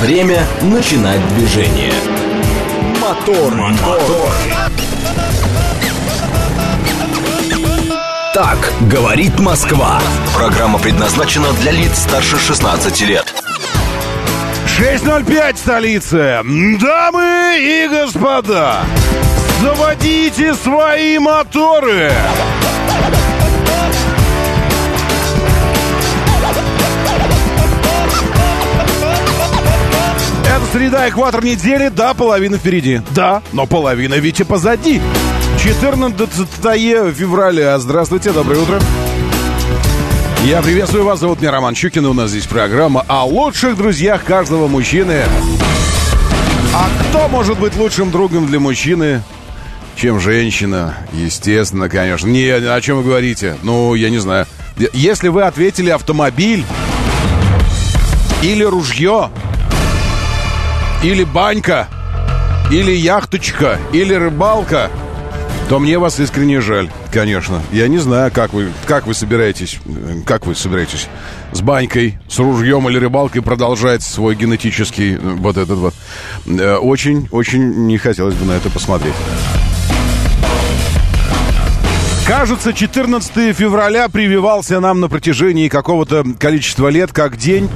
Время начинать движение. Мотор, мотор. Так говорит Москва. Программа предназначена для лиц старше 16 лет. 6.05 столица. Дамы и господа, заводите свои моторы. Это среда, экватор недели, да, половина впереди. Да, но половина ведь и позади. 14 февраля. Здравствуйте, доброе утро. Я приветствую вас, зовут меня Роман Щукин, и у нас здесь программа о лучших друзьях каждого мужчины. А кто может быть лучшим другом для мужчины, чем женщина? Естественно, конечно. Не, о чем вы говорите? Ну, я не знаю. Если вы ответили автомобиль или ружье, или банька, или яхточка, или рыбалка – то мне вас искренне жаль, конечно. Я не знаю, как вы, как вы собираетесь, как вы собираетесь с банькой, с ружьем или рыбалкой продолжать свой генетический э, вот этот вот. Э, очень, очень не хотелось бы на это посмотреть. Кажется, 14 февраля прививался нам на протяжении какого-то количества лет как день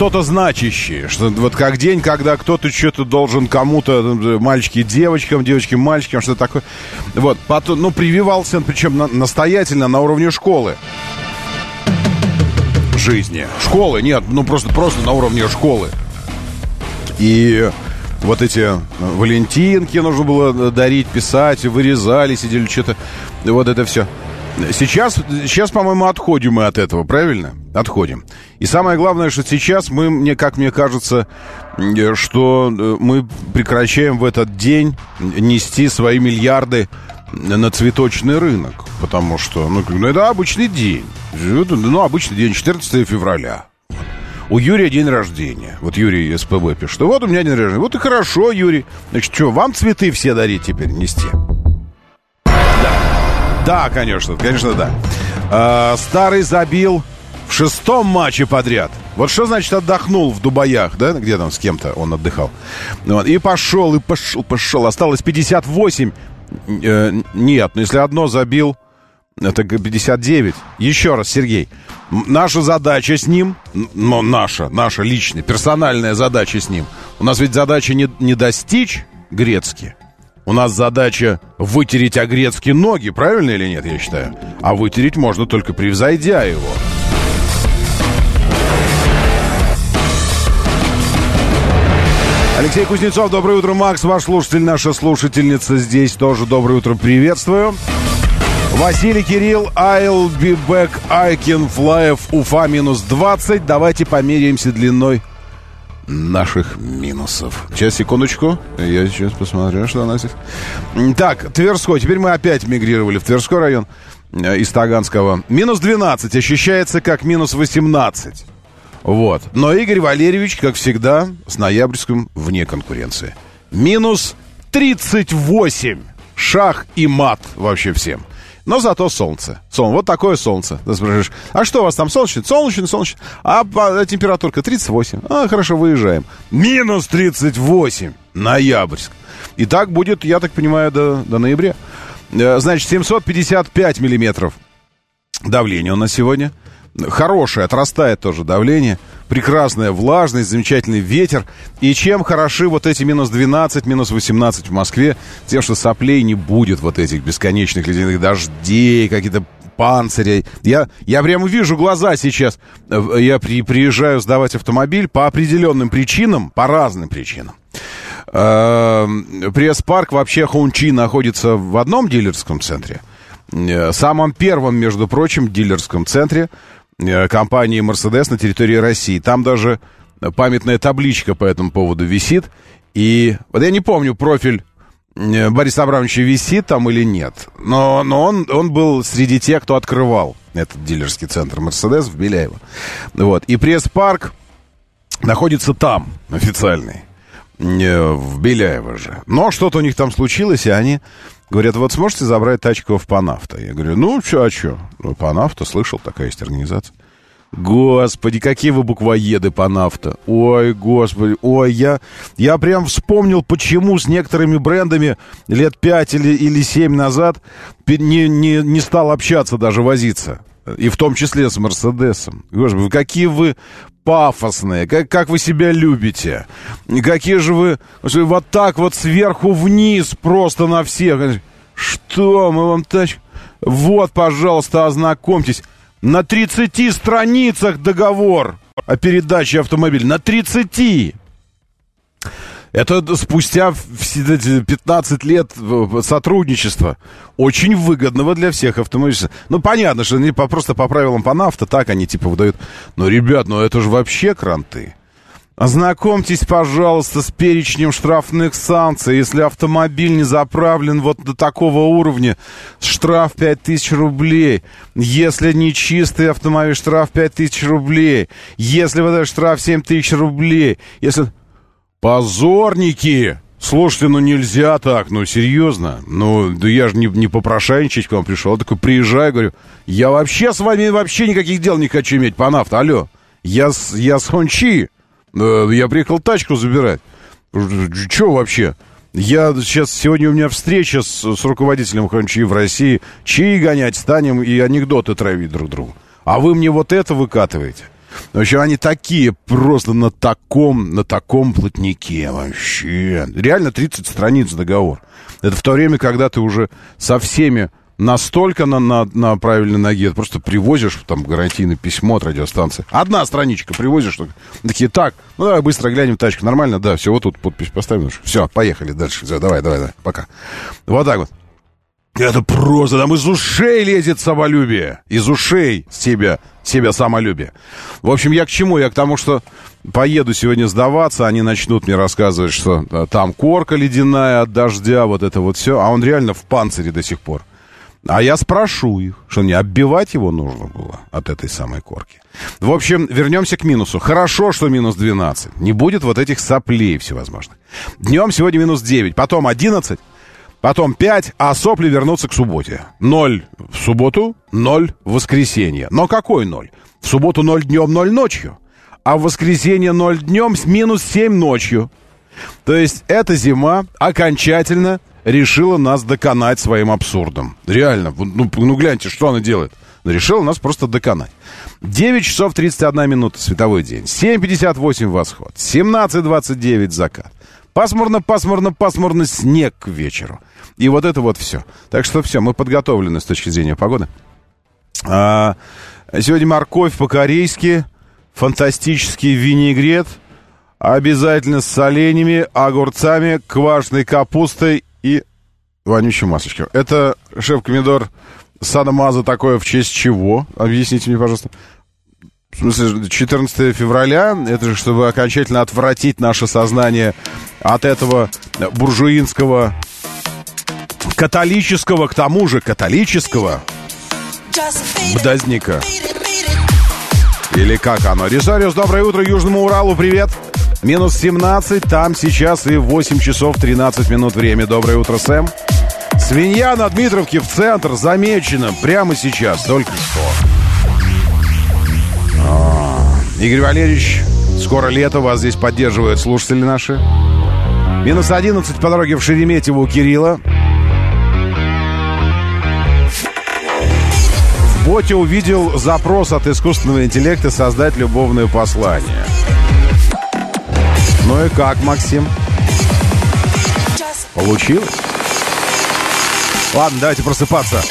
что-то значащее. Что, вот как день, когда кто-то что-то должен кому-то, мальчики девочкам, девочки мальчикам, что-то такое. Вот, потом, ну, прививался, причем на, настоятельно на уровне школы. Жизни. Школы, нет, ну просто, просто на уровне школы. И вот эти валентинки нужно было дарить, писать, вырезали, сидели что-то. Вот это все. Сейчас, сейчас, по-моему, отходим мы от этого, правильно? Отходим. И самое главное, что сейчас мы, мне, как мне кажется, что э, мы прекращаем в этот день нести свои миллиарды на цветочный рынок. Потому что, ну, ну это обычный день. Ну, обычный день, 14 февраля. У Юрия день рождения. Вот Юрий СПБ пишет. Вот у меня день рождения. Вот и хорошо, Юрий. Значит, что, вам цветы все дарить теперь нести? Да, конечно, конечно, да. А, старый забил в шестом матче подряд. Вот что значит отдохнул в Дубаях, да? Где там с кем-то он отдыхал. Вот, и пошел, и пошел, пошел. Осталось 58. Э, нет, ну если одно забил, это 59. Еще раз, Сергей. Наша задача с ним, ну, наша, наша личная, персональная задача с ним. У нас ведь задача не, не достичь Грецки, у нас задача вытереть Огрецки ноги, правильно или нет, я считаю? А вытереть можно только превзойдя его. Алексей Кузнецов, доброе утро, Макс, ваш слушатель, наша слушательница здесь тоже. Доброе утро, приветствую. Василий Кирилл, I'll be back, I can fly, Уфа минус 20. Давайте померяемся длиной наших минусов. Сейчас, секундочку. Я сейчас посмотрю, что у нас здесь. Так, Тверской. Теперь мы опять мигрировали в Тверской район э, из Таганского. Минус 12 ощущается как минус 18. Вот. Но Игорь Валерьевич, как всегда, с ноябрьским вне конкуренции. Минус 38. Шах и мат вообще всем. Но зато солнце. Сон, вот такое солнце. Ты спрашиваешь, а что у вас там солнечно? Солнечно, солнечно. А, а температурка 38. А, хорошо, выезжаем. Минус 38. Ноябрьск. И так будет, я так понимаю, до, до ноября. Э, значит, 755 миллиметров давление у нас сегодня. Хорошее, отрастает тоже давление. Прекрасная влажность, замечательный ветер. И чем хороши вот эти минус 12, минус 18 в Москве? Тем, что соплей не будет вот этих бесконечных ледяных дождей, какие-то панцирей. Я, я прямо вижу глаза сейчас. Я при, приезжаю сдавать автомобиль по определенным причинам, по разным причинам. Эм, пресс-парк вообще Хунчи находится в одном дилерском центре. Э, самом первом, между прочим, дилерском центре Э, компании Mercedes на территории России. Там даже памятная табличка по этому поводу висит. И вот я не помню, профиль э, Бориса Абрамовича висит там или нет. Но, но он, он был среди тех, кто открывал этот дилерский центр Мерседес в Беляево. Вот. И пресс-парк находится там, официальный. Э, в Беляево же. Но что-то у них там случилось, и они Говорят, вот сможете забрать тачку в Панафта? Я говорю, ну, что, а что? Ну, Панафта, слышал, такая есть организация. Господи, какие вы буквоеды по нафта. Ой, господи, ой, я, я прям вспомнил, почему с некоторыми брендами лет пять или, или семь назад не, не, не стал общаться, даже возиться. И в том числе с Мерседесом. Господи, какие вы пафосные, как, как вы себя любите. Какие же вы вот так вот сверху вниз просто на всех. Что мы вам тач... Вот, пожалуйста, ознакомьтесь. На 30 страницах договор о передаче автомобиля. На 30! Это спустя 15 лет сотрудничества. Очень выгодного для всех автомобилистов. Ну, понятно, что они просто по правилам по нафта, так они типа выдают. Но, ребят, ну это же вообще кранты. Ознакомьтесь, пожалуйста, с перечнем штрафных санкций. Если автомобиль не заправлен вот до такого уровня, штраф 5000 рублей. Если не чистый автомобиль, штраф 5000 рублей. Если вот этот штраф 7000 рублей. Если... Позорники! Слушайте, ну нельзя так, ну серьезно. Ну, да я же не, не попрошайничать к вам пришел. Я такой приезжаю, говорю, я вообще с вами вообще никаких дел не хочу иметь по нафту. Алло, я, я с Хончи. Я приехал тачку забирать. Че вообще? Я сейчас, сегодня у меня встреча с, с руководителем Хончи в России. Чьи гонять станем и анекдоты травить друг другу. А вы мне вот это выкатываете. В общем, они такие просто на таком, на таком плотнике вообще. Реально 30 страниц договор. Это в то время, когда ты уже со всеми настолько на, на, на правильной ноге, просто привозишь там гарантийное письмо от радиостанции. Одна страничка привозишь, только. такие, так, ну давай быстро глянем тачку, нормально, да, все, вот тут подпись поставим. Все, поехали дальше, все, давай, давай, давай, пока. Вот так вот. Это просто, там из ушей лезет самолюбие. Из ушей себя, себя самолюбие. В общем, я к чему? Я к тому, что поеду сегодня сдаваться, они начнут мне рассказывать, что э, там корка ледяная от дождя, вот это вот все. А он реально в панцире до сих пор. А я спрошу их, что не оббивать его нужно было от этой самой корки. В общем, вернемся к минусу. Хорошо, что минус 12. Не будет вот этих соплей всевозможных. Днем сегодня минус 9, потом 11, потом 5, а сопли вернутся к субботе. 0 в субботу, 0 в воскресенье. Но какой 0? В субботу 0 днем, 0 ночью. А в воскресенье 0 днем с минус 7 ночью. То есть эта зима окончательно решила нас доконать своим абсурдом. Реально, ну, ну гляньте, что она делает. Решила нас просто доконать. 9 часов 31 минута световой день. 7.58 восход. 17.29 закат. Пасмурно, пасмурно, пасмурно, снег к вечеру. И вот это вот все. Так что все, мы подготовлены с точки зрения погоды. А, сегодня морковь по-корейски, фантастический винегрет, обязательно с соленьями, огурцами, квашеной капустой и вонючим масочком. Это шеф-комендор Садамаза такое в честь чего? Объясните мне, пожалуйста. В смысле, 14 февраля, это же чтобы окончательно отвратить наше сознание от этого буржуинского, католического, к тому же католического бдазника. Или как оно? Рисариус, доброе утро, Южному Уралу, привет! Минус 17, там сейчас и 8 часов 13 минут время. Доброе утро, Сэм. Свинья на Дмитровке в центр замечена прямо сейчас, только что. Игорь Валерьевич, скоро лето, вас здесь поддерживают слушатели наши. Минус 11 по дороге в Шереметьево у Кирилла. В боте увидел запрос от искусственного интеллекта создать любовное послание. Ну и как, Максим? Получилось? Ладно, давайте просыпаться.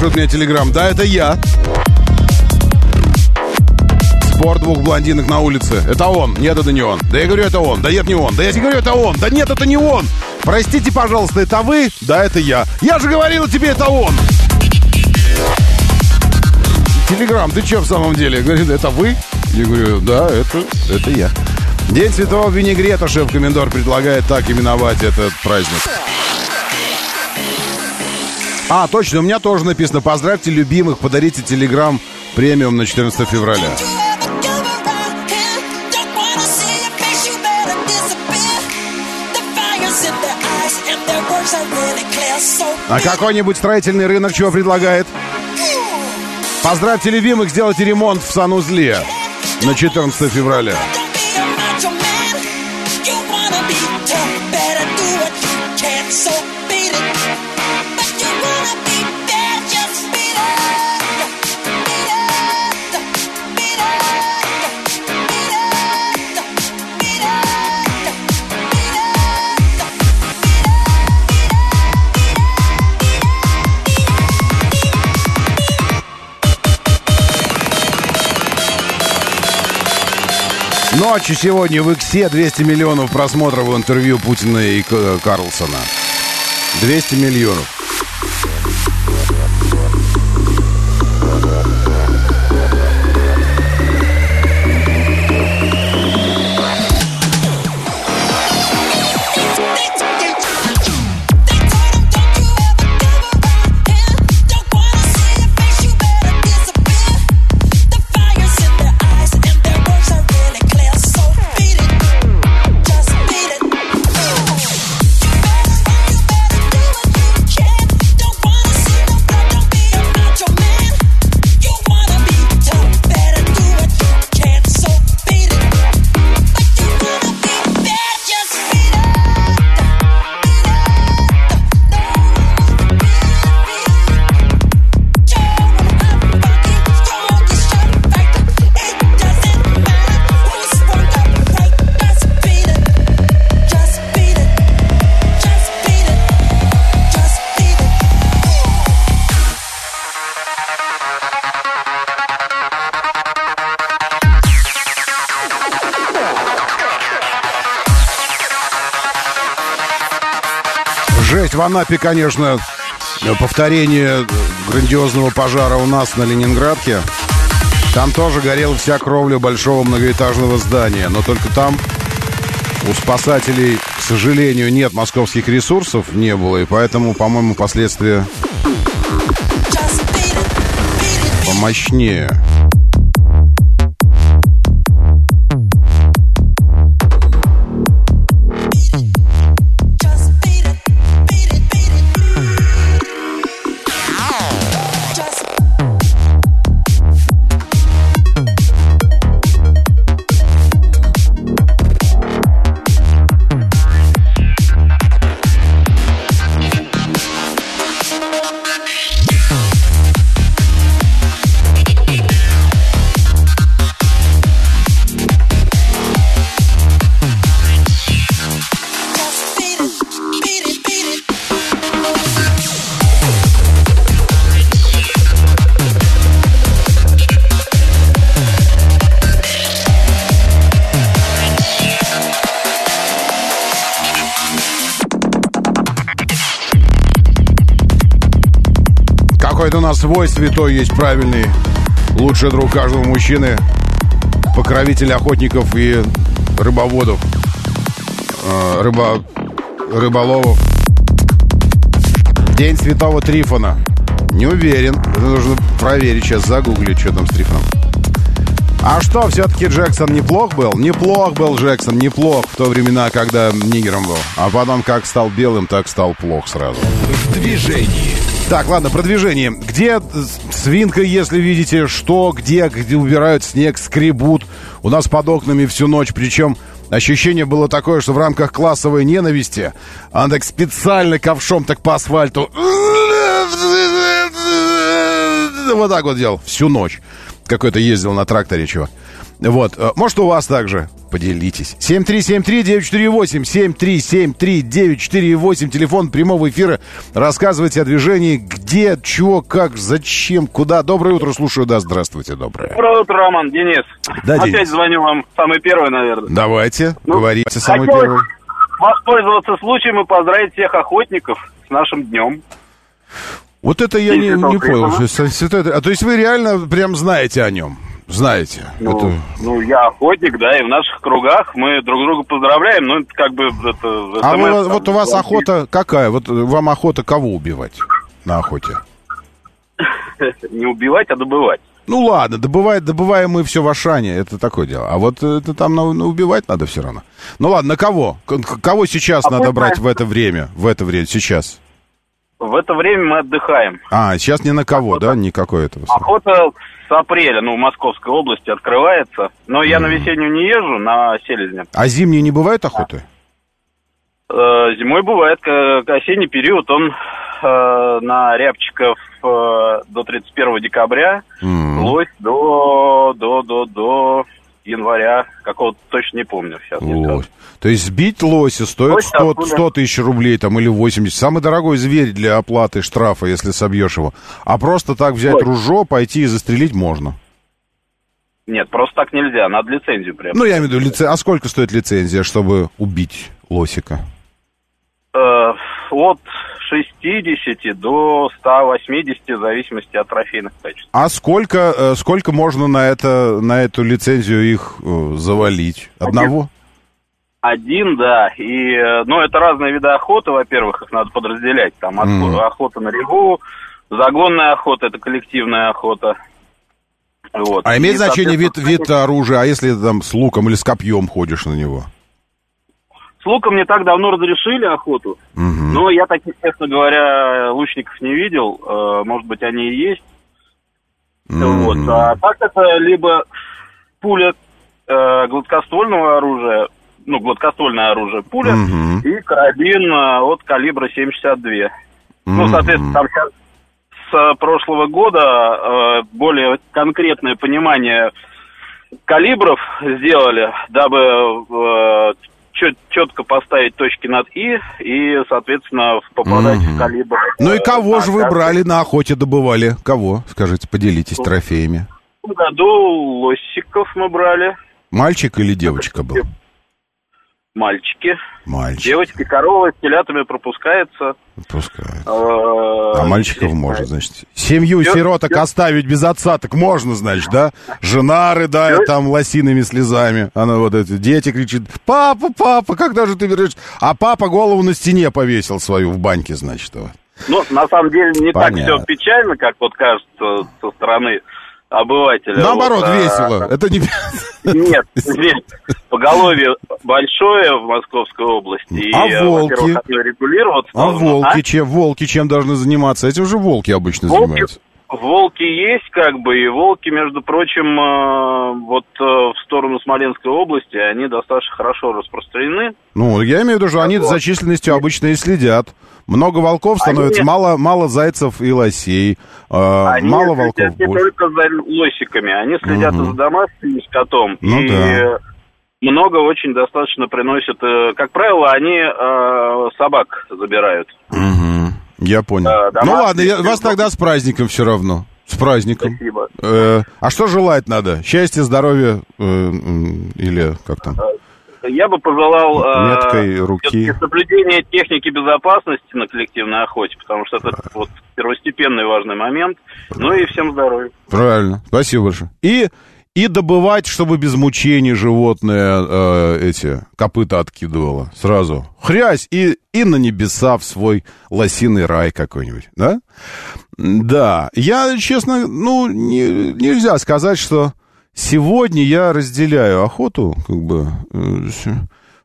Спрашивает меня Телеграм? Да, это я. Спор двух блондинок на улице. Это он. Нет, это не он. Да я говорю, это он. Да нет, не он. Да я тебе говорю, это он. Да нет, это не он. Простите, пожалуйста, это вы? Да, это я. Я же говорил тебе, это он. Телеграм, ты что в самом деле? Говорит, это вы? Я говорю, да, это, это я. День Святого Винегрета шеф-комендор предлагает так именовать этот праздник. А, точно, у меня тоже написано «Поздравьте любимых, подарите телеграм премиум на 14 февраля». А какой-нибудь строительный рынок чего предлагает? Поздравьте любимых, сделайте ремонт в санузле на 14 февраля. Ночью сегодня в Иксе 200 миллионов просмотров в интервью Путина и Карлсона. 200 миллионов. Анапе, конечно, повторение грандиозного пожара у нас на Ленинградке. Там тоже горела вся кровля большого многоэтажного здания, но только там у спасателей, к сожалению, нет московских ресурсов, не было, и поэтому, по-моему, последствия помощнее. Свой святой есть правильный, лучший друг каждого мужчины, покровитель охотников и рыбоводов, э, рыба, рыболовов. День Святого Трифона. Не уверен. Это нужно проверить сейчас, загуглить, что там с Трифоном. А что, все-таки Джексон неплох был? Неплох был Джексон, неплох в то времена, когда нигером был. А потом как стал белым, так стал плох сразу. В движении. Так, ладно, продвижение. Где свинка, если видите, что, где, где убирают снег, скребут. У нас под окнами всю ночь, причем ощущение было такое, что в рамках классовой ненависти она так специально ковшом так по асфальту вот так вот делал всю ночь. Какой-то ездил на тракторе, чувак. Вот, э, может, у вас также. Поделитесь. 7373948, 7373948, телефон прямого эфира. Рассказывайте о движении, где, чего, как, зачем, куда. Доброе утро, слушаю, да, здравствуйте, доброе. Доброе утро, Роман, Денис. Да, Опять Денис. звоню вам самый первый, наверное. Давайте, Ну, говорите, самый первый. Воспользоваться случаем и поздравить всех охотников с нашим днем. Вот это я не, не понял. Что А то есть вы реально прям знаете о нем? Знаете? Ну, Это- ну, я охотник, да, и в наших кругах мы друг друга поздравляем, ну, это как бы это... А вы- SMS, вот там, у вас звонки. охота какая? Вот вам охота кого убивать на охоте? Не убивать, а добывать. Ну ладно, добывает, добываем мы все в Ашане, это такое дело. А вот это там ну, убивать надо все равно. Ну ладно, на кого? Кого сейчас А надо брать в это время? В это время, сейчас? В это время мы отдыхаем. А, сейчас ни на кого, да? Никакой этого. Охота с апреля, ну, в Московской области открывается. Но я на весеннюю не езжу, на селезне. А зимние не бывает охоты? Э, Зимой бывает к- осенний период, он э, на рябчиков э, до 31 декабря, М. лось до, до, до, до января, какого-то точно не помню сейчас. не. Лось. То есть сбить лося стоит Лось 100, откуда? 100 тысяч рублей там или 80. Самый дорогой зверь для оплаты штрафа, если собьешь его. А просто так взять Ой. ружо, пойти и застрелить можно. Нет, просто так нельзя, надо лицензию прям. Ну, я имею в виду, лице... а сколько стоит лицензия, чтобы убить лосика? Э, от 60 до 180, в зависимости от трофейных качеств. А сколько, э, сколько можно на, это, на эту лицензию их э, завалить? Одного? Один, да, и, э, ну, это разные виды охоты, во-первых, их надо подразделять. Там Мгм. охота на реву, загонная охота, это коллективная охота. Вот. А имеет И, значение вид, вид оружия, а если там с луком или с копьем ходишь на него? С луком не так давно разрешили охоту, Мгм. но я таких, честно говоря, лучников не видел, э, может быть, они и есть. М. Вот. А так это либо пуля э, гладкоствольного оружия, ну, гладкоствольное оружие, пуля, Мгм. и карабин э, от калибра 7,62. Ну, Мгм. соответственно, там сейчас с э, прошлого года э, более конкретное понимание калибров сделали, дабы четко поставить точки над «и» и, соответственно, попадать Мгм. в калибр. Ну и э, кого на же вы брали на охоте, добывали? Кого? Скажите, поделитесь трофеями. В году лосиков мы брали, Мальчик или девочка был? Мальчики. Мальчик. Девочки, корова с телятами пропускается. Пускай. э, А мальчиков можно, значит. Семью сироток оставить без отца, так можно, значит, да? Жена рыдает там лосиными слезами. Она вот эти, дети кричит, папа, папа, когда же ты вернешь? А папа голову на стене повесил свою в баньке, значит. Ну, на самом деле, не Понятно. так все печально, как вот кажется со стороны обывателя. Наоборот, Вот, а, весело. Это не... Нет, нет. Поголовье большое в Московской области. И, А э, волки? регулироваться А должно. волки, чем, волки чем должны заниматься? Этим же волки обычно Волки, занимаются. Волки есть, как бы, и волки, между прочим, э, вот э, в сторону Смоленской области, они достаточно хорошо распространены. Ну, я имею в виду, что они Вот. за численностью обычно и следят. Много волков Они- становится, мало, мало зайцев и лосей. э, Они мало следят волков не больше. только за лосиками, они следят Мгм. и за домашним скотом. Ну и да. много очень достаточно приносят. э, Как правило, они э, собак забирают. Мгм. Я понял. Да, ну ладно, я- вас тогда с праздником все равно. С праздником. Спасибо. Э, а что желать надо? Счастья, здоровья э, или как там? Я бы пожелал э, Меткой руки. всё-таки соблюдения техники безопасности на коллективной охоте, потому что это вот первостепенный важный момент. Ну и всем здоровья. Правильно. Спасибо большое. И, и добывать, чтобы без мучений животное э, эти копыта откидывало. Сразу. Хрясь и, и на небеса в свой лосиный рай какой-нибудь. Да? Да. Я, честно, ну, не- нельзя сказать, что сегодня я разделяю охоту, как бы... э,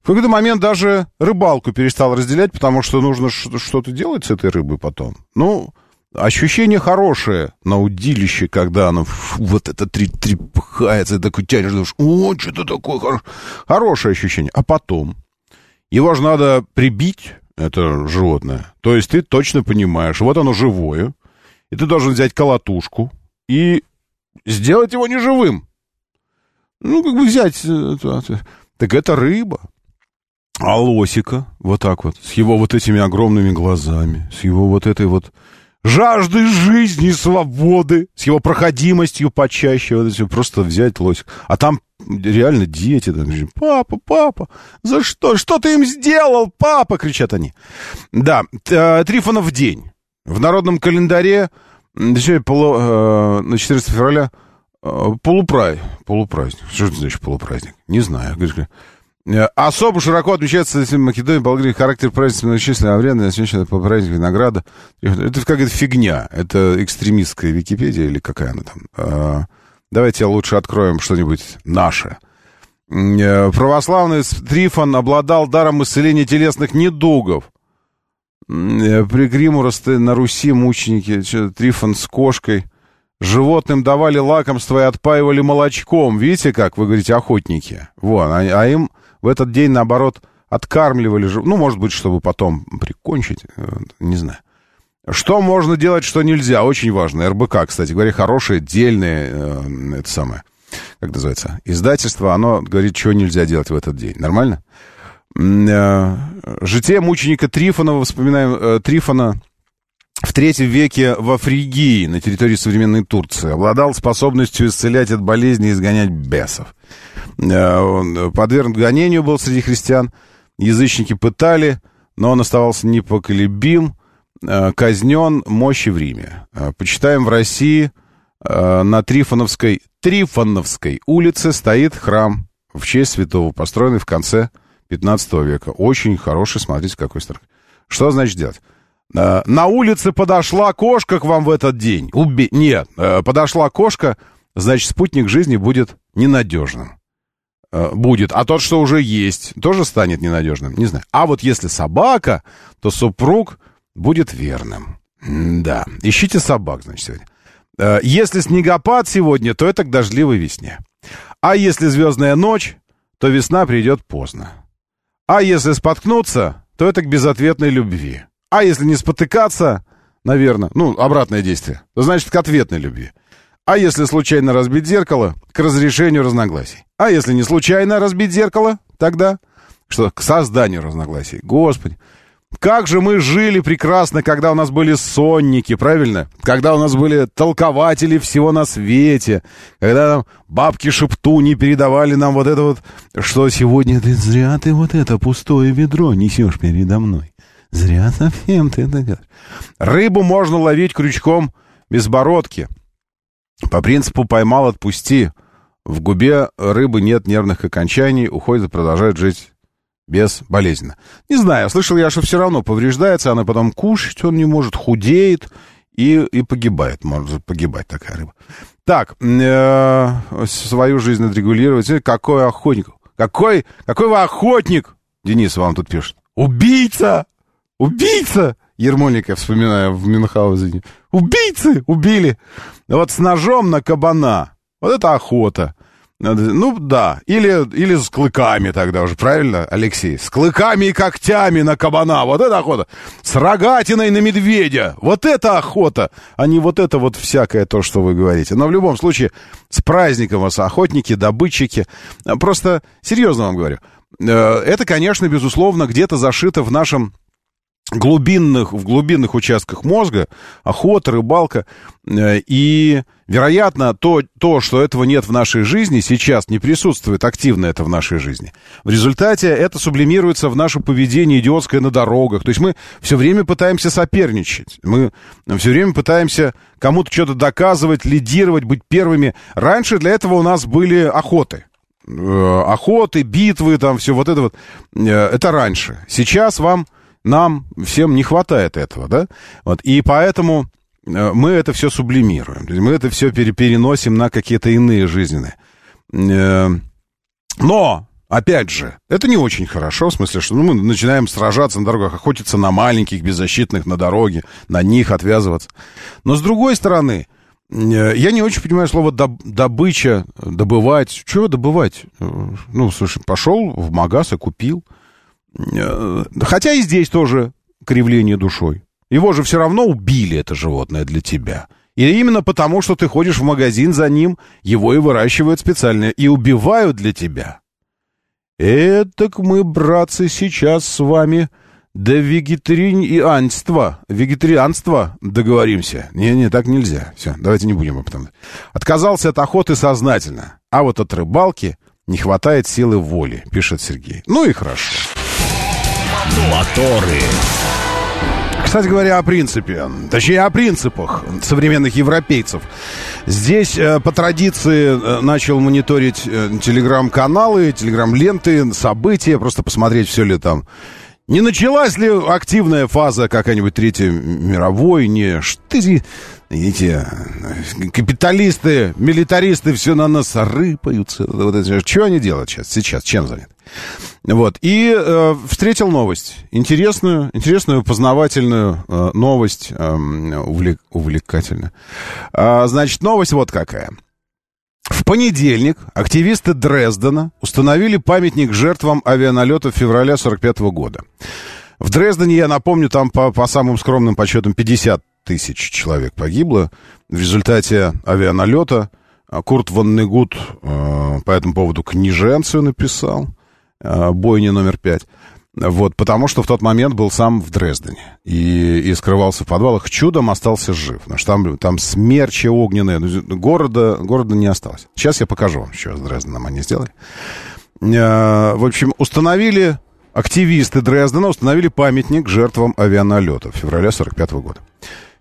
в какой-то момент даже рыбалку перестал разделять, потому что нужно что-то делать с этой рыбой потом. Ну, ощущение хорошее на удилище, когда оно вот это три, трепыхается, такой тянешь, думаешь, о, что-то такое хорошее. Хорошее ощущение. А потом, его же надо прибить, это животное. То есть ты точно понимаешь, вот оно живое, и ты должен взять колотушку и сделать его неживым. Ну, как бы взять... э, Так это рыба. А лосика, вот так вот, с его вот этими огромными глазами, с его вот этой вот жаждой жизни, свободы, с его проходимостью почаще, вот эти, просто взять лосик. А там реально дети, там, папа, папа, за что? Что ты им сделал, папа? Кричат они. Да, э, Трифонов день. В народном календаре полу, э, на 14 февраля э, полупрай, полупраздник. Что это значит полупраздник? Не знаю. Э, особо широко отмечается в Македонии, Болгарии характер праздника многочисленные вреда, отмечается по празднику винограда. Это какая-то фигня. Это экстремистская Википедия или какая она там? А, давайте лучше откроем что-нибудь наше. Э, православный Трифон обладал даром исцеления телесных недугов. Э, при Гримуросте на Руси мученики, Трифон с кошкой. Животным давали лакомство и отпаивали молочком. Видите, как вы говорите, охотники? Вон, а, а им в этот день, наоборот, откармливали, ну, может быть, чтобы потом прикончить, э, не знаю. Что можно делать, что нельзя, очень важно. РБК, кстати говоря, хорошее, дельное, э, это самое, как называется, издательство, оно говорит, что нельзя делать в этот день. Нормально? Э, житие мученика Трифонова, вспоминаем э, Трифона, в третьем веке во Фригии, на территории современной Турции, обладал способностью исцелять от болезней и изгонять бесов. Э, подвергнут гонению был среди христиан, язычники пытали, но он оставался непоколебим, э, казнен мощи в Риме. Э, почитаем в России на Трифоновской, Трифоновской улице стоит храм в честь святого, построенный в конце 15 века. Очень хороший, смотрите, какой старый. Что значит делать? На улице подошла кошка к вам в этот день. Уби... Нет, подошла кошка, значит, спутник жизни будет ненадежным. Э, будет, а тот, что уже есть, тоже станет ненадежным. Не знаю. А вот если собака, то супруг будет верным. да. Ищите собак, значит, сегодня. Э, если снегопад сегодня, то это к дождливой весне. А если звездная ночь, то весна придет поздно. А если споткнуться, то это к безответной любви. А если не спотыкаться, наверное, ну, обратное действие, значит к ответной любви. А если случайно разбить зеркало, к разрешению разногласий. А если не случайно разбить зеркало, тогда что к созданию разногласий. Господи, как же мы жили прекрасно, когда у нас были сонники, правильно? Когда у нас были толкователи всего на свете, когда нам бабки-шептуни передавали нам вот это вот, что сегодня ты зря ты вот это пустое ведро несешь передо мной. Зря совсем ты это делаешь. Рыбу можно ловить крючком без бородки. По принципу «поймал, отпусти». В губе рыбы нет нервных окончаний, уходит и продолжает жить безболезненно. Не знаю, слышал я, что все равно повреждается, она потом кушать он не может, худеет и, и погибает. Может погибать такая рыба. Так, э, свою жизнь отрегулировать. Какой охотник? Какой, какой вы охотник? Денис вам тут пишет. Убийца! Убийца! Ермольник, я вспоминаю, в Мюнхгаузене. Убийцы убили. Вот с ножом на кабана. Вот это охота. Ну, да. Или, или с клыками тогда уже, правильно, Алексей? С клыками и когтями на кабана. Вот это охота. С рогатиной на медведя. Вот это охота. А не вот это вот всякое то, что вы говорите. Но в любом случае, с праздником вас охотники, добытчики. Просто серьезно вам говорю. Э, это, конечно, безусловно, где-то зашито в нашем глубинных, в глубинных участках мозга, охота, рыбалка, э, и, вероятно, то, то, что этого нет в нашей жизни, сейчас не присутствует активно это в нашей жизни. В результате это сублимируется в наше поведение идиотское на дорогах. То есть мы все время пытаемся соперничать, мы все время пытаемся кому-то что-то доказывать, лидировать, быть первыми. Раньше для этого у нас были охоты э, охоты, битвы, там все вот это вот, э, это раньше. Сейчас вам нам всем не хватает этого, да? Вот, и поэтому э, мы это все сублимируем. Мы это все переносим на какие-то иные жизненные. Э, но, опять же, это не очень хорошо, в смысле, что ну, мы начинаем сражаться на дорогах, охотиться на маленьких, беззащитных на дороге, на них отвязываться. Но, с другой стороны, э, я не очень понимаю слово доб добыча, добывать. Чего добывать? Ну, слушай, пошел в магаз и купил. Э, хотя и здесь тоже кривление душой. Его же все равно убили, это животное, для тебя. И именно потому, что ты ходишь в магазин за ним, его и выращивают специально, и убивают для тебя. Этак мы, братцы, сейчас с вами до вегетарианства, вегетарианства договоримся. Не-не, так нельзя. Все, давайте не будем об этом. Отказался от охоты сознательно, а вот от рыбалки не хватает силы воли, пишет Сергей. Ну и хорошо. Моторы. Кстати говоря, о принципе, точнее о принципах современных европейцев. Здесь э, по традиции э, начал мониторить э, телеграм-каналы, телеграм-ленты, события, просто посмотреть, все ли там не началась ли активная фаза какая-нибудь Третьей мировой? Не, что эти, эти капиталисты, милитаристы все на нас рыпаются. Вот это, что они делают сейчас? Сейчас чем заняты? Вот. И э, встретил новость. Интересную, интересную, познавательную э, новость. Э, увлек, увлекательную. Э, значит, новость вот какая. В понедельник активисты Дрездена установили памятник жертвам авианалетов февраля 45 года. В Дрездене, я напомню, там по, по самым скромным подсчетам 50 тысяч человек погибло в результате авианалета. Курт Ван Негут э, по этому поводу книженцию написал, э, бойня номер пять. Вот, потому что в тот момент был сам в Дрездене и, и скрывался в подвалах. Чудом остался жив, потому что там, там смерчи огненные, ну, города, города не осталось. Сейчас я покажу вам, что с Дрезденом они сделали. Э, в общем, установили, активисты Дрездена установили памятник жертвам авианалетов февраля 45 года.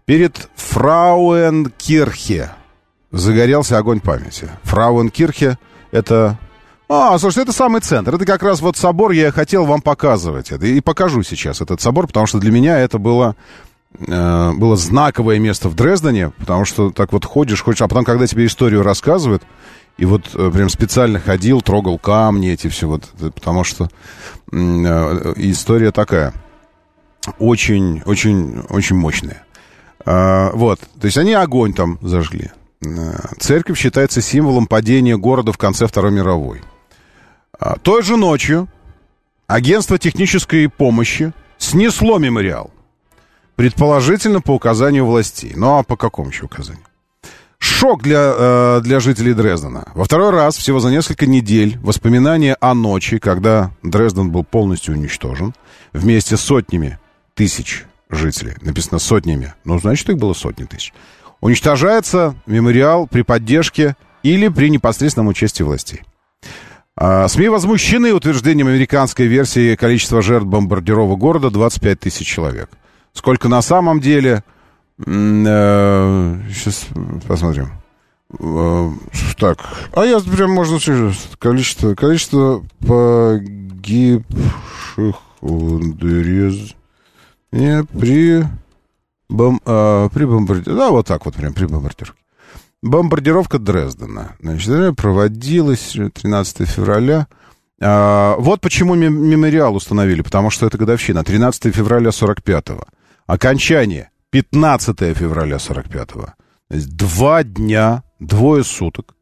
Перед Фрауенкирхе загорелся огонь памяти. Фрауенкирхе — это а, слушайте, это самый центр. Это как раз вот собор, я хотел вам показывать. И покажу сейчас этот собор, потому что для меня это было, э, было знаковое место в Дрездене, потому что так вот ходишь, ходишь, а потом, когда тебе историю рассказывают, и вот э, прям специально ходил, трогал камни эти все, вот, потому что э, история такая, очень, очень, очень мощная. Э, вот, то есть они огонь там зажгли. Э, церковь считается символом падения города в конце Второй мировой. А, той же ночью агентство технической помощи снесло мемориал. Предположительно, по указанию властей. Ну, а по какому еще указанию? Шок для, э, для жителей Дрездена. Во второй раз, всего за несколько недель, воспоминания о ночи, когда Дрезден был полностью уничтожен, вместе с сотнями тысяч жителей, написано сотнями, ну, значит, их было сотни тысяч, уничтожается мемориал при поддержке или при непосредственном участии властей. А, СМИ возмущены утверждением американской версии количества жертв бомбардировок города 25 тысяч человек. Сколько на самом деле? Э, сейчас посмотрим. Э, так, а я прям можно количество, количество погибших в не при бом, а, при бомбардировке. Да, вот так вот прям при бомбардировке. Бомбардировка Дрездена. Значит, проводилась 13 февраля. А, вот почему мемориал установили, потому что это годовщина. 13 февраля 45-го. Окончание 15 февраля 45-го. Два дня, двое суток.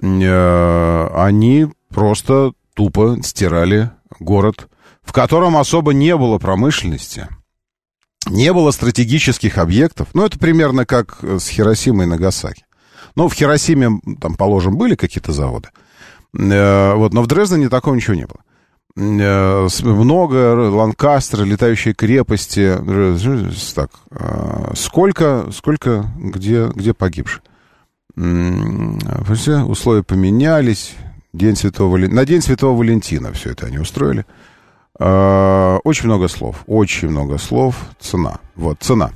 Э, они просто тупо стирали город, в котором особо не было промышленности, не было стратегических объектов. Ну, это примерно как с Хиросимой и Нагасаки. Ну, в Хиросиме, там, положим, были какие-то заводы. Э, вот, но в Дрездене такого ничего не было. Э, много Ланкастеры, летающие крепости. Так, э, сколько, сколько, где, где погибших? Условия поменялись. День Святого, на День Святого Валентина все это они устроили. Очень много слов, очень много слов. Цена. Вот, цена.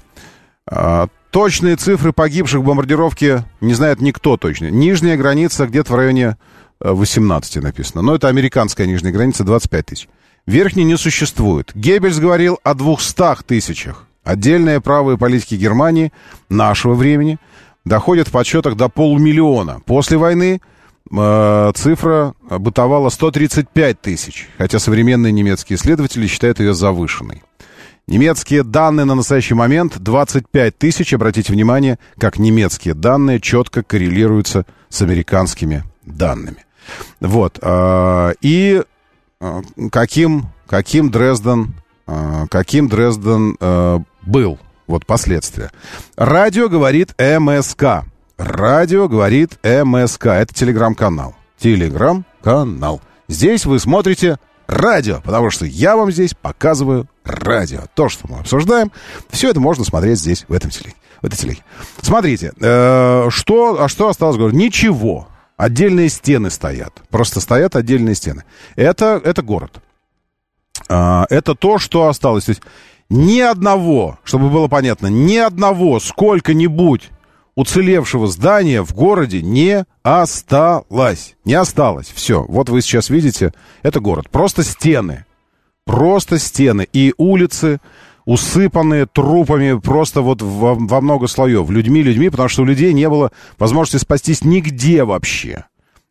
Точные цифры погибших в бомбардировке не знает никто точно. Нижняя граница где-то в районе 18 э, написано. Но это американская нижняя граница 25 тысяч. Верхней не существует. Геббельс говорил о 200 тысячах. Отдельные правые политики Германии нашего времени доходят в подсчетах до полумиллиона. После войны э, цифра бытовала 135 тысяч, хотя современные немецкие исследователи считают ее завышенной. Немецкие данные на настоящий момент 25 тысяч. Обратите внимание, как немецкие данные четко коррелируются с американскими данными. Вот. А, и а, каким, каким Дрезден, а, каким Дрезден был Вот последствия. Радио говорит МСК. Радио говорит МСК. Это телеграм-канал. Телеграм-канал. Здесь вы смотрите радио, потому что я вам здесь показываю радио. То, что мы обсуждаем, все это можно смотреть здесь, в этом телеге. В этой телеге. Смотрите, э, что, а что осталось? Говорю, ничего. Отдельные стены стоят. Просто стоят отдельные стены. Это, это город. Э, это то, что осталось. То есть ни одного, чтобы было понятно, ни одного сколько-нибудь уцелевшего здания в городе не осталось. Не осталось. Все. Вот вы сейчас видите, это город. Просто стены. Просто стены. И улицы усыпанные трупами просто вот во, во много слоев. Людьми, людьми, потому что у людей не было возможности спастись нигде вообще.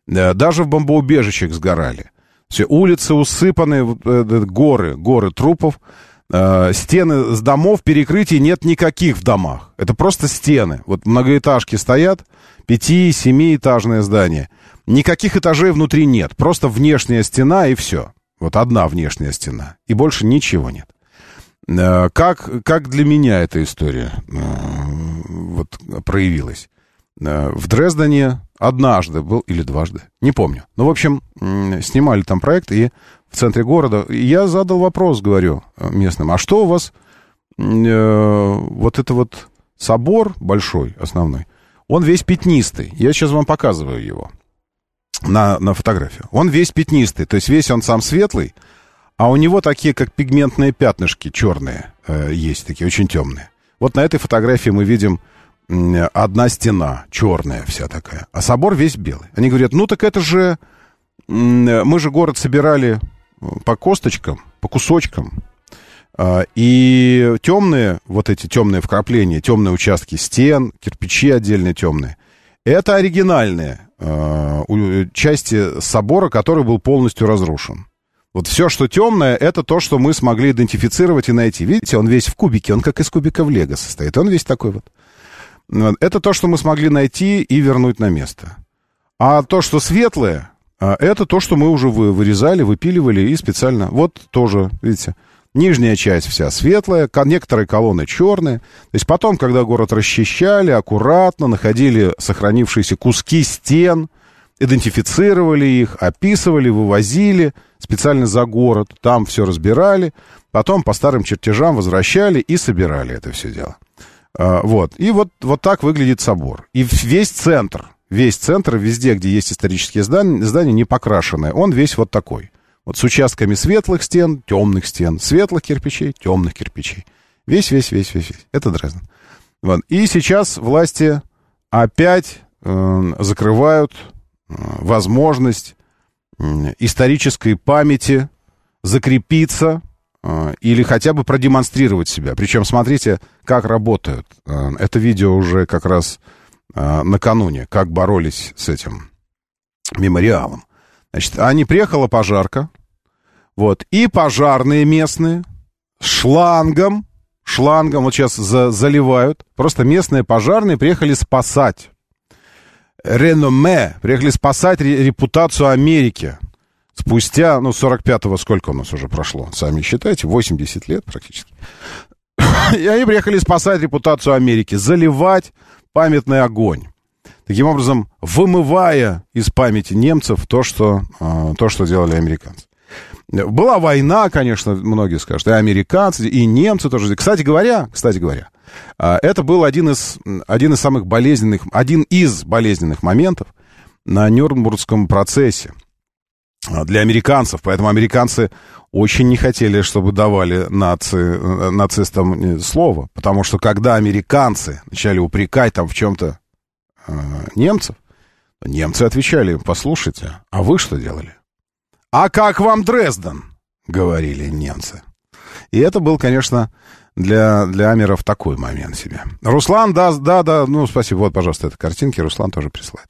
Даже в бомбоубежищах сгорали. Все, улицы усыпаны, э, горы, горы трупов. Э, стены с домов, перекрытий нет никаких в домах. Это просто стены. Вот многоэтажки стоят, пяти-семиэтажное здание. Никаких этажей внутри нет. Просто внешняя стена и все. Вот одна внешняя стена. И больше ничего нет. Э, как, как для меня эта история э, вот, проявилась? В Дрездене однажды был, или дважды, не помню. Ну, в общем, снимали там проект, и в центре города. я задал вопрос, говорю, местным, а что у вас э, вот это вот собор большой, основной, он весь пятнистый. Я сейчас вам показываю его на, на фотографию. Он весь пятнистый, то есть весь он сам светлый, а у него такие, как пигментные пятнышки черные э, есть, такие очень темные. Вот на этой фотографии мы видим одна стена черная вся такая, а собор весь белый. Они говорят, ну так это же, мы же город собирали по косточкам, по кусочкам. А, и темные, вот эти темные вкрапления, темные участки стен, кирпичи отдельные темные, это оригинальные а, части собора, который был полностью разрушен. Вот все, что темное, это то, что мы смогли идентифицировать и найти. Видите, он весь в кубике, он как из кубиков Лего состоит. Он весь такой вот. Это то, что мы смогли найти и вернуть на место. А то, что светлое, а это то, что мы уже вырезали, выпиливали и специально. Вот тоже, видите, нижняя часть вся светлая, некоторые колонны черные. То есть потом, когда город расчищали, аккуратно находили сохранившиеся куски стен, идентифицировали их, описывали, вывозили специально за город, там все разбирали, потом по старым чертежам возвращали и собирали это все дело. А, вот. И вот, вот так выглядит собор. И весь центр – весь центр, везде, где есть исторические здания, здания не покрашенные, он весь вот такой. Вот с участками светлых стен, темных стен, светлых кирпичей, темных кирпичей. Весь, весь, весь, весь, весь. Это Дрезден. Вот. И сейчас власти опять э, закрывают э, возможность э, исторической памяти закрепиться э, или хотя бы продемонстрировать себя. Причем смотрите, как работают. Э, это видео уже как раз э, накануне, как боролись с этим мемориалом. Значит, они приехала пожарка, вот, и пожарные местные шлангом, шлангом, вот сейчас за, заливают, просто местные пожарные приехали спасать реноме, приехали спасать репутацию Америки. Спустя, ну, 45-го сколько у нас уже прошло, сами считайте, 80 лет практически. И они приехали спасать репутацию Америки, заливать памятный огонь. Таким образом, вымывая из памяти немцев то, что, а, то, что делали американцы. Была война, конечно, многие скажут, и американцы, и немцы тоже. Кстати говоря, кстати говоря, а, это был один из, один из самых болезненных, один из болезненных моментов на Нюрнбургском процессе для американцев. Поэтому американцы очень не хотели, чтобы давали наци, э, нацистам э, слово. Потому что когда американцы начали упрекать там в чем-то э, немцев, немцы отвечали послушайте, а вы что делали? А как вам Дрезден? Говорили немцы. И это был, конечно, для, для Амеров такой момент себе. Руслан, да, да, да, ну, спасибо. Вот, пожалуйста, это картинки. Руслан тоже присылает.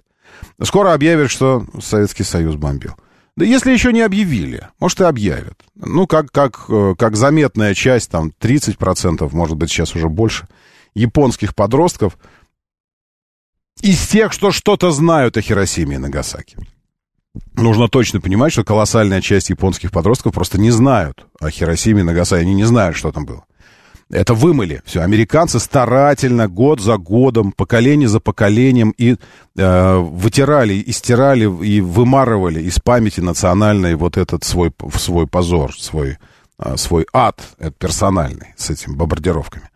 Скоро объявят, что Советский Союз бомбил. Да если еще не объявили, может и объявят. Ну, как, как, э, как заметная часть, там, 30%, может быть, сейчас уже больше, японских подростков из тех, что что-то знают о Хиросиме и Нагасаки. Нужно точно понимать, что колоссальная часть японских подростков просто не знают о Хиросиме и Нагасаки. Они не знают, что там было. Это вымыли. Все, американцы старательно, год за годом, поколение за поколением и э, вытирали, и стирали, и вымарывали из памяти национальной вот этот свой, свой позор, свой, э, свой ад это персональный с этими бомбардировками.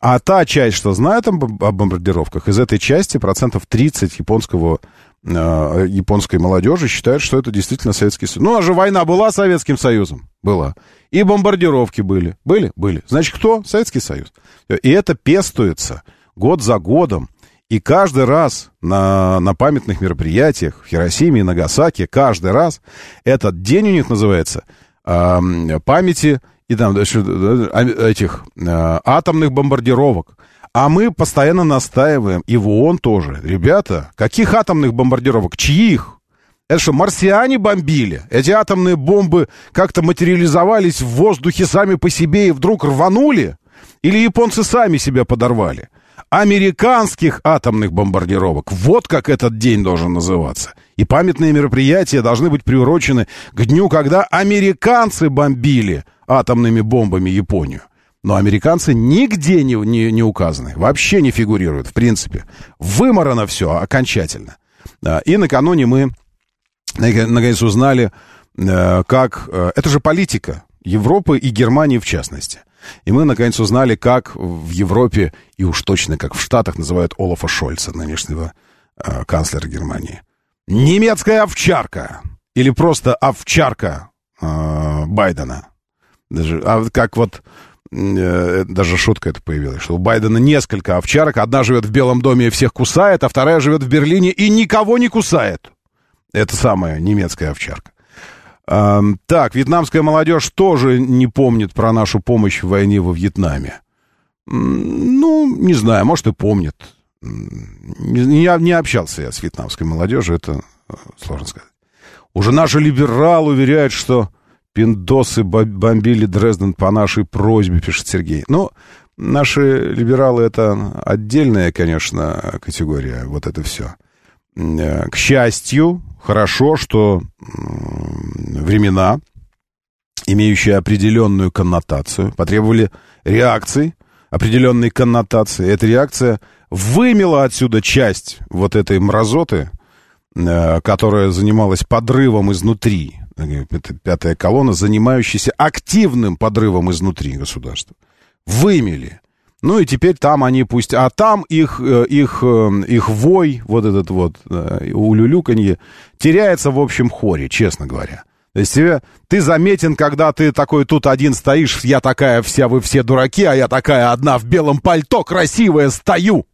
А та часть, что знает о бомбардировках, из этой части процентов 30 японского, э, японской молодежи считают, что это действительно Советский Союз. Ну, а же война была Советским Союзом? Была. И бомбардировки были. Были? Были. Значит, кто? Советский Союз. И это пестуется год за годом. И каждый раз на, на памятных мероприятиях в Хиросиме и Нагасаки, каждый раз этот день у них называется э, памяти и там а, этих э, атомных бомбардировок. А мы постоянно настаиваем, и в ООН тоже. Ребята, каких атомных бомбардировок? Чьих? Это что, марсиане бомбили? Эти атомные бомбы как-то материализовались в воздухе сами по себе и вдруг рванули? Или японцы сами себя подорвали? Американских атомных бомбардировок. Вот как этот день должен называться. И памятные мероприятия должны быть приурочены к дню, когда американцы бомбили атомными бомбами Японию. Но американцы нигде не, не, не указаны, вообще не фигурируют, в принципе. Выморано все окончательно. И накануне мы наконец узнали, э, как... Э, это же политика Европы и Германии в частности. И мы, наконец, узнали, как в Европе, и уж точно как в Штатах, называют Олафа Шольца, нынешнего э, канцлера Германии. Немецкая овчарка. Или просто овчарка Байдена. Даже, а как вот даже шутка это появилась, что у Байдена несколько овчарок. Одна живет в Белом доме и всех кусает, а вторая живет в Берлине и никого не кусает. Это самая немецкая овчарка. Так, вьетнамская молодежь тоже не помнит про нашу помощь в войне во Вьетнаме. Ну, не знаю, может и помнит. Я не общался я с вьетнамской молодежью, это э, сложно сказать. Уже наши либералы уверяют, что пиндосы бомбили Дрезден по нашей просьбе, пишет Сергей. Ну, наши либералы это отдельная, конечно, категория, вот это все. Э, к счастью, хорошо, что времена, имеющие определенную коннотацию, потребовали реакции, определенной коннотации. Эта реакция вымела отсюда часть вот этой мразоты, э, которая занималась подрывом изнутри. Это пятая колонна, занимающаяся активным подрывом изнутри государства. Вымели. Ну и теперь там они пусть... А там их, э, их, э, их вой, вот этот вот улюлюканье, теряется в общем хоре, честно говоря. То есть тебе, ты заметен, когда ты такой тут один стоишь, я такая вся, вы все дураки, а я такая одна в белом пальто, красивая, стою.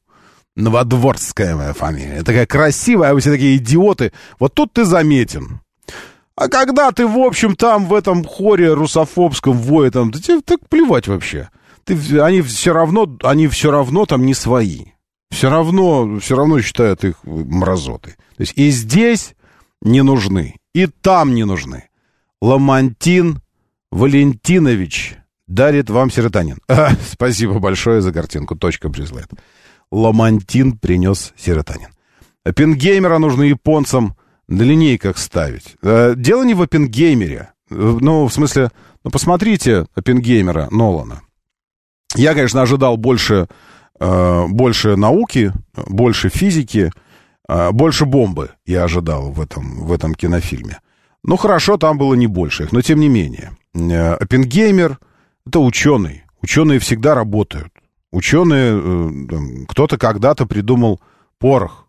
Новодворская моя фамилия. Такая красивая, а вы все такие идиоты. Вот тут ты заметен. А когда ты, в общем, там в этом хоре русофобском вое, там, да тебе так плевать вообще ты, они все равно, они все равно там не свои. Все равно, все равно считают их мразоты. То есть и здесь не нужны, и там не нужны. Ламантин Валентинович дарит вам серотонин. А, спасибо большое за картинку. Точка призлает. Ламантин принес серотонин. Оппенгеймера нужно японцам на линейках ставить. А, дело не в Оппенгеймере. Ну, в смысле, ну, посмотрите Оппенгеймера Нолана. Я, конечно, ожидал больше, э, больше науки, больше физики, э, больше бомбы я ожидал в этом, в этом кинофильме. Ну, хорошо, там было не больше их, но тем не менее. Э, Оппенгеймер — это ученый. Ученые всегда работают. Ученые, э, кто-то когда-то придумал порох.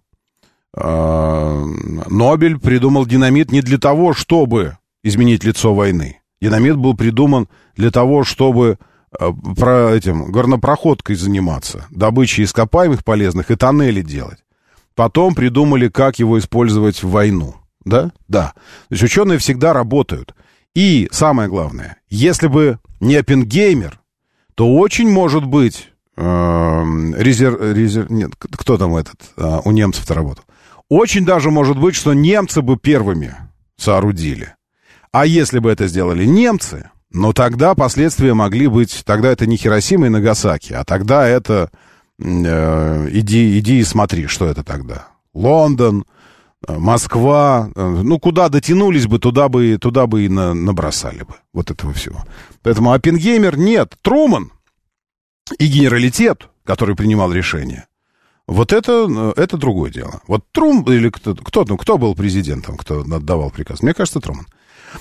Э, Нобель придумал динамит не для того, чтобы изменить лицо войны. Динамит был придуман для того, чтобы Э, про этим горнопроходкой заниматься, добычей ископаемых полезных и тоннели делать. Потом придумали, как его использовать в войну. Да? Да. То есть ученые всегда работают. И самое главное, если бы не Оппенгеймер, то очень может быть э, резерв, резерв... Нет, кто там этот э, у немцев-то работал? Очень даже может быть, что немцы бы первыми соорудили. А если бы это сделали немцы, но тогда последствия могли быть... Тогда это не Хиросима и Нагасаки, а тогда это... Э, иди, иди и смотри, что это тогда. Лондон, э, Москва, э, ну, куда дотянулись бы, туда бы, туда бы и на, набросали бы вот этого всего. Поэтому Оппенгеймер нет. Труман. и генералитет, который принимал решение, вот это, э, это другое дело. Вот Трум или кто, кто, ну, кто был президентом, кто отдавал приказ? Мне кажется, Труман.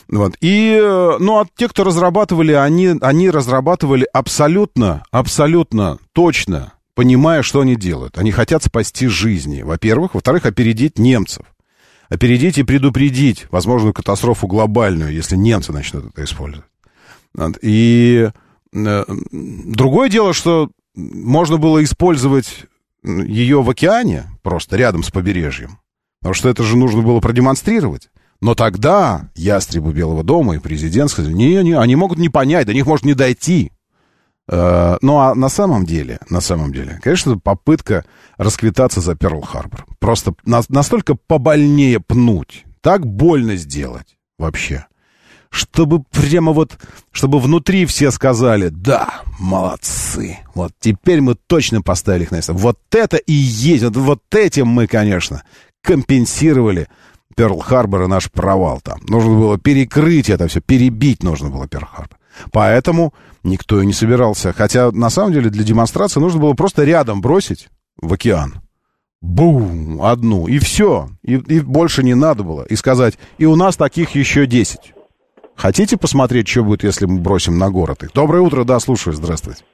Вот. И, э, ну, а те, кто разрабатывали, они, они разрабатывали абсолютно, абсолютно точно, понимая, что они делают. Они хотят спасти жизни, во-первых. Во-вторых, опередить немцев. Опередить и предупредить возможную катастрофу глобальную, если немцы начнут это использовать. И э, другое дело, что можно было использовать ее в океане, просто рядом с побережьем. Потому что это же нужно было продемонстрировать. Но тогда ястребы Белого дома и президент сказали, не-не, они могут не понять, до них может не дойти. Э, ну, а на самом деле, на самом деле, конечно, попытка расквитаться за Перл-Харбор. Просто настолько побольнее пнуть, так больно сделать вообще. Чтобы прямо вот, чтобы внутри все сказали, да, молодцы, вот теперь мы точно поставили их на место. Вот это и есть, вот, вот этим мы, конечно, компенсировали Перл-Харбор и наш провал там. Нужно было перекрыть это все, перебить нужно было Перл-Харбор. Поэтому никто и не собирался. Хотя, на самом деле, для демонстрации нужно было просто рядом бросить в океан. Бум! Одну. И все. И, и больше не надо было. И сказать, и у нас таких еще 10. Хотите посмотреть, что будет, если мы бросим на город их? Доброе утро, да, слушаю, здравствуйте.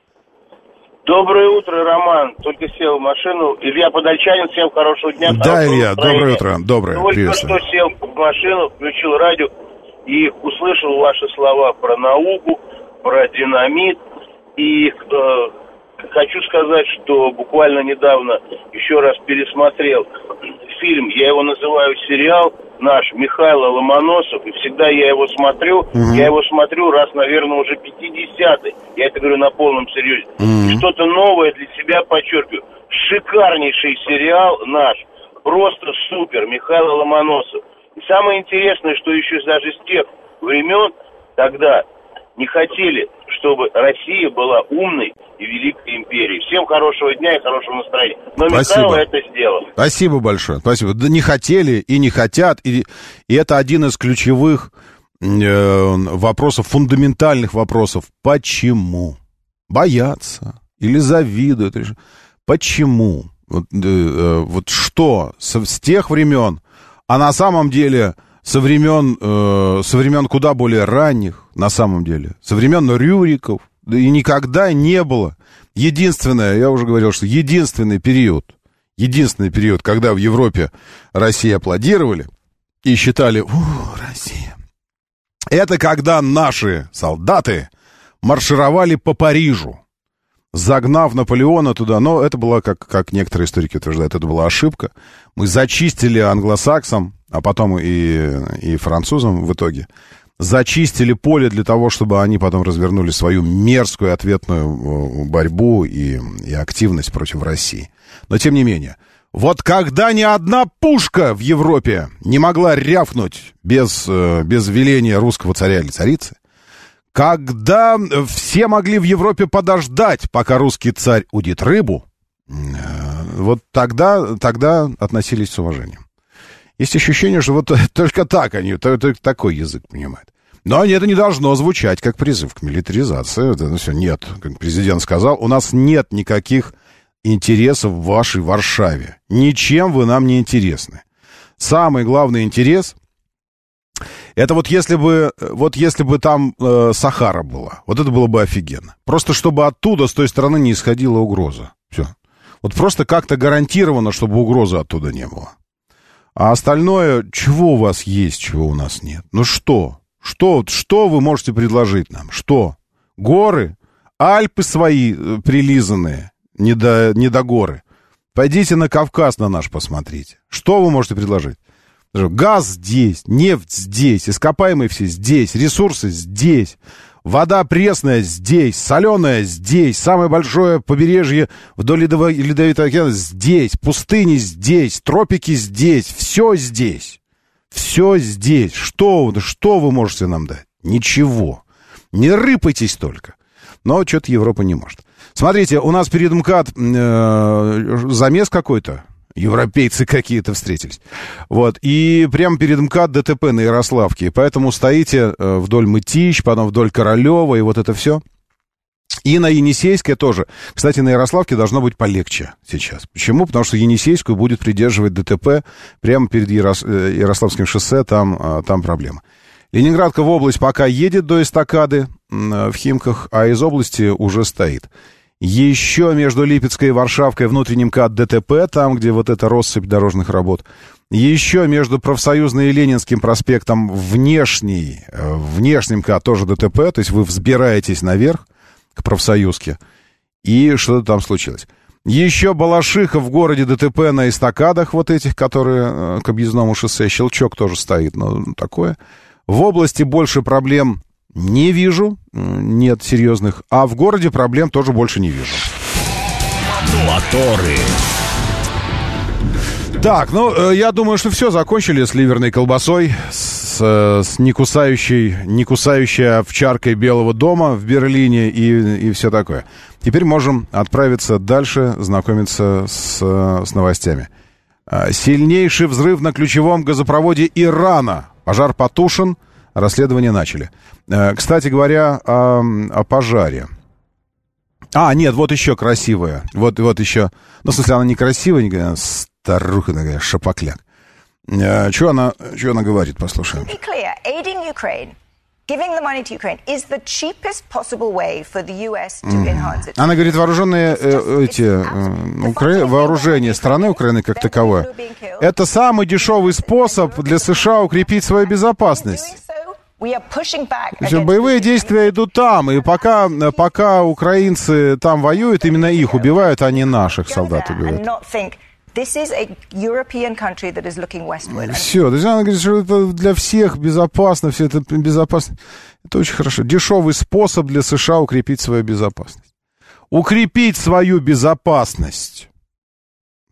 Доброе утро, Роман. Только сел в машину. Илья Подольчанин, всем хорошего дня. Да, Илья, доброе утро. Доброе, Только приветствую. что сел в машину, включил радио и услышал ваши слова про науку, про динамит. И э, хочу сказать, что буквально недавно еще раз пересмотрел фильм, я его называю сериал наш, Михайло Ломоносов, и всегда я его смотрю, угу. я его смотрю раз, наверное, уже 50-й, я это говорю на полном серьезе. Угу. Что-то новое для себя подчеркиваю. Шикарнейший сериал наш, просто супер, Михайло Ломоносов. И самое интересное, что еще даже с тех времен, тогда не хотели, чтобы Россия была умной и великой империей. Всем хорошего дня и хорошего настроения. Но Спасибо. Михаил это сделал. Спасибо большое. Спасибо. Да не хотели и не хотят. И, и это один из ключевых э, вопросов, фундаментальных вопросов. Почему? Боятся или завидуют? Почему? Вот, э, э, вот что с, с тех времен, а на самом деле со времен, э, со времен куда более ранних, на самом деле, со времен Рюриков, и никогда не было. Единственное, я уже говорил, что единственный период, единственный период, когда в Европе России аплодировали и считали, у, Россия, это когда наши солдаты маршировали по Парижу, загнав Наполеона туда, но это была, как, как некоторые историки утверждают, это была ошибка. Мы зачистили англосаксам, а потом и, и французам в итоге, зачистили поле для того, чтобы они потом развернули свою мерзкую ответную э, борьбу и, и активность против России. Но тем не менее, вот когда ни одна пушка в Европе не могла рявкнуть без, э, без веления русского царя или царицы, когда все могли в Европе подождать, пока русский царь удит рыбу, э, вот тогда, тогда относились с уважением. Есть ощущение, что вот только так они, только такой язык понимают. Но это не должно звучать как призыв к милитаризации. Это ну, все нет, как президент сказал, у нас нет никаких интересов в вашей Варшаве. Ничем вы нам не интересны. Самый главный интерес это вот если бы, вот если бы там э, Сахара была, вот это было бы офигенно. Просто чтобы оттуда, с той стороны, не исходила угроза. Все. Вот просто как-то гарантировано, чтобы угрозы оттуда не было. А остальное, чего у вас есть, чего у нас нет? Ну что? Что, что вы можете предложить нам? Что? Горы? Альпы свои э, прилизанные, не до, не до горы. Пойдите на Кавказ на наш посмотрите. Что вы можете предложить? Газ здесь, нефть здесь, ископаемые все здесь, ресурсы здесь, вода пресная здесь, соленая здесь, самое большое побережье вдоль Ледовитого океана здесь, пустыни здесь, тропики здесь, все здесь. Все здесь. Что, что вы можете нам дать? Ничего. Не рыпайтесь только. Но что-то Европа не может. Смотрите, у нас перед МКАД э, замес какой-то европейцы какие-то встретились. Вот. И прямо перед МКАД ДТП на Ярославке. Поэтому стоите э, вдоль Мытищ, потом вдоль Королева, и вот это все. И на Енисейское тоже. Кстати, на Ярославке должно быть полегче сейчас. Почему? Потому что Енисейскую будет придерживать ДТП прямо перед Ярос... Э, Ярославским шоссе, там, а, там проблема. Ленинградка в область пока едет до эстакады в Химках, а из области уже стоит. Еще между Липецкой и Варшавкой внутренним КАТ ДТП, там, где вот эта россыпь дорожных работ. Еще между Профсоюзной и Ленинским проспектом внешний, э, внешним КАТ тоже ДТП, то есть вы взбираетесь наверх к профсоюзке, и что-то там случилось. Еще Балашиха в городе ДТП на эстакадах вот этих, которые э, к объездному шоссе. Щелчок тоже стоит, но такое. В области больше проблем не вижу, нет серьезных. А в городе проблем тоже больше не вижу. Моторы. Так, ну, э, я думаю, что все закончили с ливерной колбасой, с, э, с не кусающей, не кусающей овчаркой Белого дома в Берлине и, и все такое. Теперь можем отправиться дальше, знакомиться с, с новостями. Сильнейший взрыв на ключевом газопроводе Ирана. Пожар потушен, расследование начали. Э, кстати говоря, о, о пожаре. А, нет, вот еще красивая. Вот, вот еще. Ну, в смысле, она не красивая, старуха такая, шапокляк. Э, что она, что она говорит, послушаем. Она говорит, вооруженные э, эти э, Укра... вооружения страны Украины как таковое, это самый дешевый способ для США укрепить свою безопасность. Причем боевые действия идут там, и пока, пока украинцы там воюют, именно их убивают, а не наших солдат убивают. Все, то есть она говорит, что это для всех безопасно, все это безопасно. Это очень хорошо. Дешевый способ для США укрепить свою безопасность. Укрепить свою безопасность.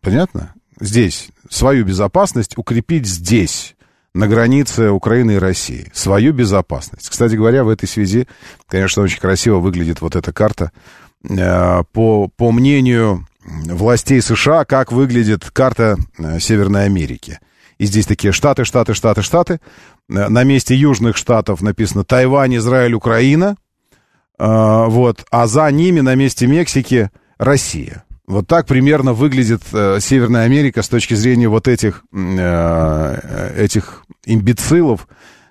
Понятно? Здесь. Свою безопасность укрепить здесь на границе Украины и России. Свою безопасность. Кстати говоря, в этой связи, конечно, очень красиво выглядит вот эта карта. Э, по, по мнению властей США, как выглядит карта э, Северной Америки. И здесь такие штаты, штаты, штаты, штаты. Э, на месте южных штатов написано Тайвань, Израиль, Украина. Вот. А за ними на месте Мексики Россия. Вот так примерно выглядит Северная Америка с точки зрения вот этих, этих имбецилов,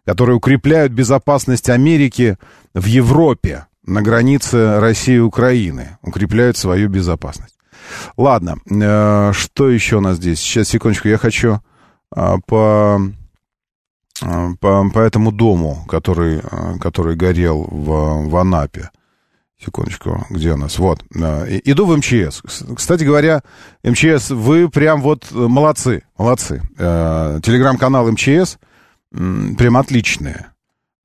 которые укрепляют безопасность Америки в Европе на границе России и Украины, укрепляют свою безопасность. Ладно, э, что еще у нас здесь? Сейчас, секундочку, я хочу э, по, э, по, по этому дому, который, э, который горел в, в Анапе. Секундочку, где у нас? Вот. Э, иду в МЧС. Кстати говоря, МЧС, вы прям вот молодцы, молодцы. Э, телеграм-канал МЧС прям отличные.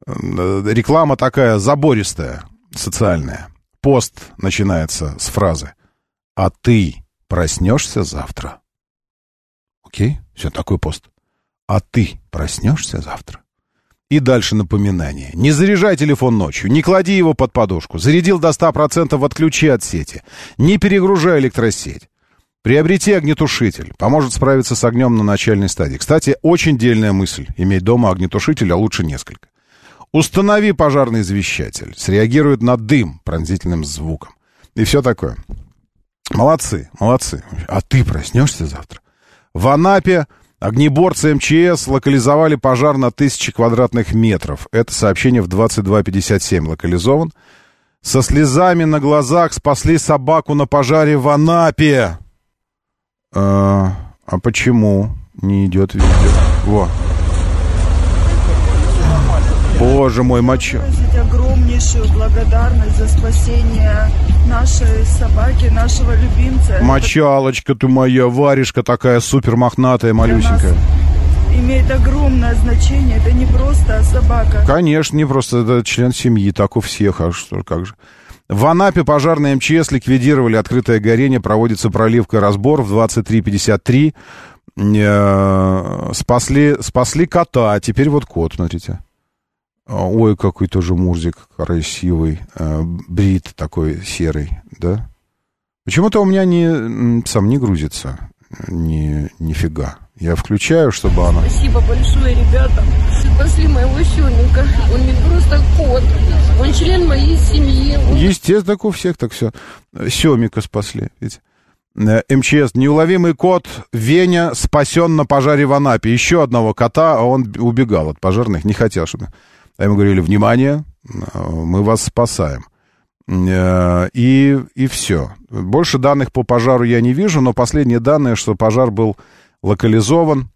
Реклама такая забористая, социальная. Пост начинается с фразы а ты проснешься завтра. Окей? Все, такой пост. А ты проснешься завтра. И дальше напоминание. Не заряжай телефон ночью, не клади его под подушку. Зарядил до 100% отключи от сети. Не перегружай электросеть. Приобрети огнетушитель. Поможет справиться с огнем на начальной стадии. Кстати, очень дельная мысль. Иметь дома огнетушитель, а лучше несколько. Установи пожарный извещатель. Среагирует на дым пронзительным звуком. И все такое. Молодцы, молодцы. А ты проснешься завтра? В Анапе огнеборцы МЧС локализовали пожар на тысячи квадратных метров. Это сообщение в 22.57 локализован. Со слезами на глазах спасли собаку на пожаре в Анапе. А, а почему не идет видео? Во. Боже мой, моча. Огромнейшую благодарность за спасение нашей собаки, нашего любимца. Мочалочка ты моя, варежка такая супер мохнатая, малюсенькая. Имеет огромное значение, это не просто собака. Конечно, не просто, это член семьи, так у всех, а что, как же. В Анапе пожарные МЧС ликвидировали открытое горение, проводится проливка и разбор в 23.53. Э, спасли, спасли кота, а теперь вот кот, смотрите. А, ой, какой тоже мурзик красивый, э, брит такой серый, да? Почему-то у меня не, сам не грузится. ни, нифига. Я включаю, чтобы она... Спасибо большое, ребята. Спасли моего щеника. Он не просто кот. Он член моей семьи. Он... Естественно, так у всех так все. Семика спасли, видите. Э, МЧС. Неуловимый кот Веня спасен на пожаре в Анапе. Еще одного кота, а он убегал от пожарных, не хотел, чтобы... А ему говорили, внимание, мы вас спасаем. Э, и, и все. Больше данных по пожару я не вижу, но последние данные, что пожар был локализован,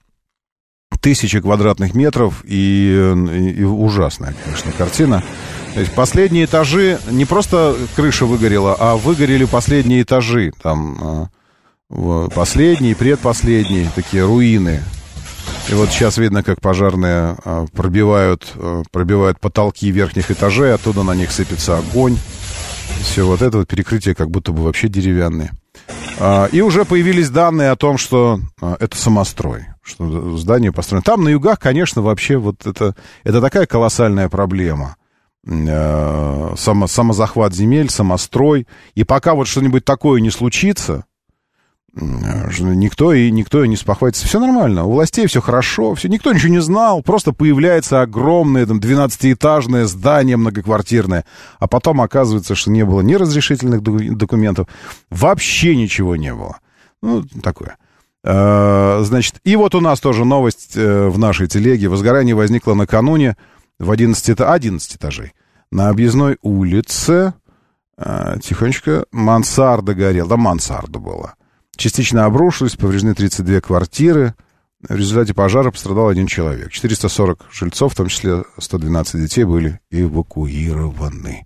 тысячи квадратных метров, и, и, ужасная, конечно, картина. То есть последние этажи, не просто крыша выгорела, а выгорели последние этажи. Там э, последние, предпоследние, такие руины. И вот сейчас видно, как пожарные э, пробивают, э, пробивают потолки верхних этажей, оттуда на них сыпется огонь. Все вот это вот перекрытие как будто бы вообще деревянные. А, и уже появились данные о том, что а, это самострой, что здание построено. Там на югах, конечно, вообще вот это, это такая колоссальная проблема. А, само, самозахват земель, самострой. И пока вот что-нибудь такое не случится, Никто и никто и не спохватится. Все нормально, у властей все хорошо, все, никто ничего не знал, просто появляется огромное там 12-этажное здание многоквартирное, а потом оказывается, что не было ни разрешительных документов, вообще ничего не было. Ну, такое. А, значит, и вот у нас тоже новость э, в нашей телеге. Возгорание возникло накануне в 11, 11 этажей. На объездной улице, а, тихонечко, мансарда горела, да мансарда была частично обрушились, повреждены 32 квартиры. В результате пожара пострадал один человек. 440 жильцов, в том числе 112 детей, были эвакуированы.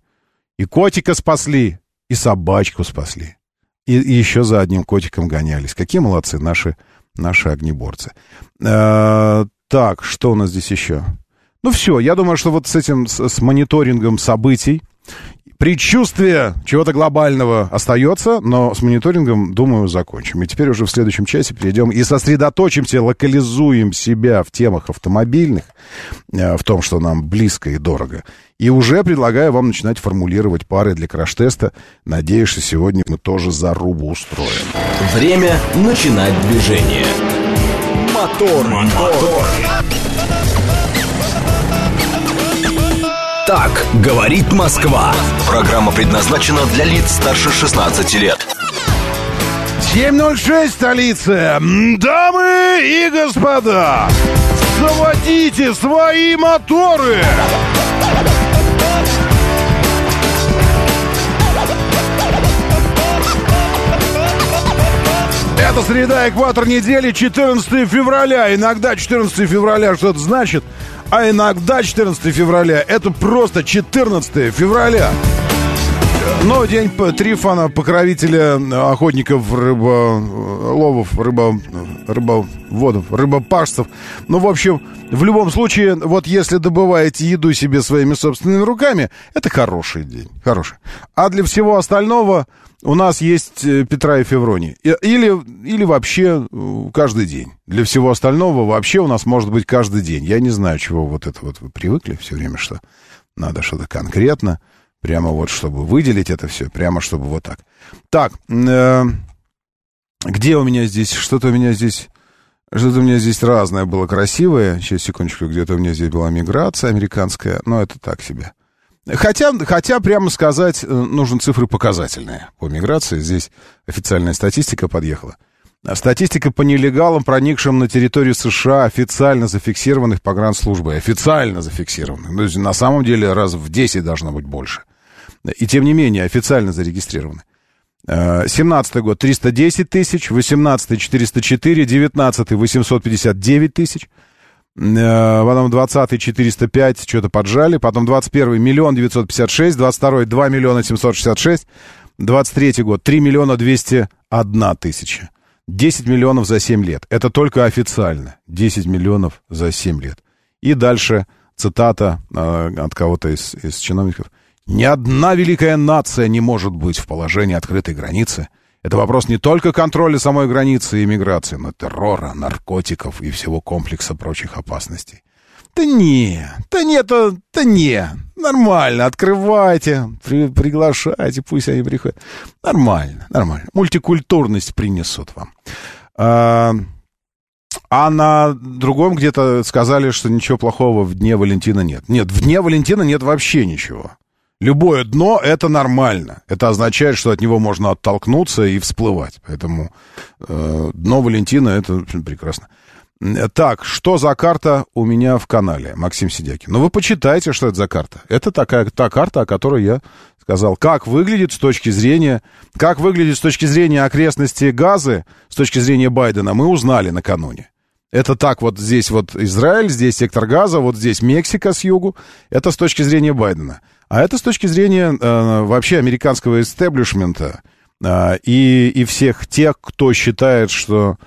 И котика спасли, и собачку спасли. И, и еще за одним котиком гонялись. Какие молодцы наши, наши огнеборцы. А, так, что у нас здесь еще? Ну все, я думаю, что вот с этим, с, с мониторингом событий Предчувствие чего-то глобального остается, но с мониторингом, думаю, закончим. И теперь уже в следующем часе перейдем и сосредоточимся, локализуем себя в темах автомобильных, э, в том, что нам близко и дорого. И уже предлагаю вам начинать формулировать пары для краш-теста. Надеюсь, что сегодня мы тоже зарубу устроим. Время начинать движение. Мотор, мотор. мотор. Так говорит Москва. Программа предназначена для лиц старше 16 лет. 7.06, столица. Дамы и господа, заводите свои моторы. Это среда, экватор недели, 14 февраля. Иногда 14 февраля что-то значит а иногда 14 февраля. Это просто 14 февраля. Но день Трифона, покровителя охотников, рыболовов, рыбо, рыбоводов, рыбопашцев. Ну, в общем, в любом случае, вот если добываете еду себе своими собственными руками, это хороший день, хороший. А для всего остального у нас есть э, Петра и Февроний. Или, или вообще э, каждый день. Для всего остального вообще у нас может быть каждый день. Я не знаю, чего вот это вот вы привыкли все время, что надо что-то конкретно, прямо вот чтобы выделить это все, прямо чтобы вот так. Так, э, где у меня здесь, что-то у меня здесь... Что-то у меня здесь разное было красивое. Сейчас, секундочку, где-то у меня здесь была миграция американская, но это так себе. Хотя, хотя, прямо сказать, э, нужны цифры показательные по миграции. Здесь официальная статистика подъехала. Статистика по нелегалам, проникшим на территорию США, официально зафиксированных погранслужбой. Официально зафиксированных. То есть, на самом деле, раз в 10 должно быть больше. И тем не менее, официально зарегистрированы. 17 год 310 тысяч, 18 404, 19 859 тысяч, Э, потом 20-й 405, что-то поджали, потом 21-й миллион 956, 22-й 2 миллиона 766, 23-й год 3 миллиона 201 тысяча. 10 миллионов за 7 лет. Это только официально. 10 миллионов за 7 лет. И дальше цитата э, от кого-то из, из чиновников. «Ни одна великая нация не может быть в положении открытой границы, это вопрос не только контроля самой границы и иммиграции, но террора, наркотиков и всего комплекса прочих опасностей. Да не, да нет, да, да не, нормально, открывайте, при, приглашайте, пусть они приходят. Нормально, нормально. Мультикультурность принесут вам. А, а на другом где-то сказали, что ничего плохого в Дне Валентина нет. Нет, в Дне Валентина нет вообще ничего. Любое дно — это нормально. Это означает, что от него можно оттолкнуться и всплывать. Поэтому э, дно Валентина — это прекрасно. Так, что за карта у меня в канале, Максим Сидякин? Ну, вы почитайте, что это за карта. Это такая та карта, о которой я сказал. Как выглядит с точки зрения... Как выглядит с точки зрения окрестности Газы, с точки зрения Байдена, мы узнали накануне. Это так вот здесь вот Израиль, здесь сектор Газа, вот здесь Мексика с югу. Это с точки зрения Байдена. А это с точки зрения э, вообще американского истеблишмента э, и, и всех тех, кто считает, что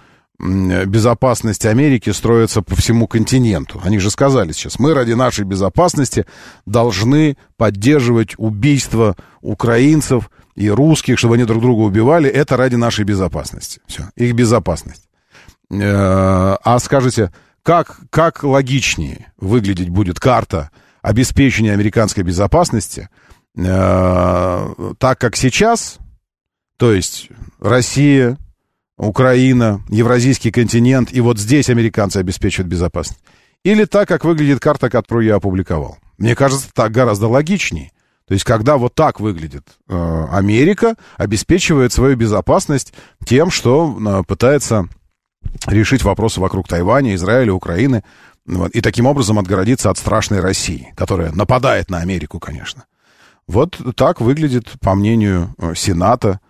безопасность Америки строится по всему континенту. Они же сказали сейчас, мы ради нашей безопасности должны поддерживать убийство украинцев и русских, чтобы они друг друга убивали. Это ради нашей безопасности. Все, их безопасность. Э, а скажите, как, как логичнее выглядеть будет карта обеспечения американской безопасности, э, так как сейчас, то есть Россия, Украина, Евразийский континент, и вот здесь американцы обеспечивают безопасность. Или так, как выглядит карта, которую я опубликовал. Мне кажется, так гораздо логичнее. То есть, когда вот так выглядит э, Америка, обеспечивает свою безопасность тем, что э, пытается решить вопросы вокруг Тайваня, Израиля, Украины, вот, и таким образом отгородиться от страшной России, которая нападает на Америку, конечно. Вот так выглядит, по мнению э, Сената,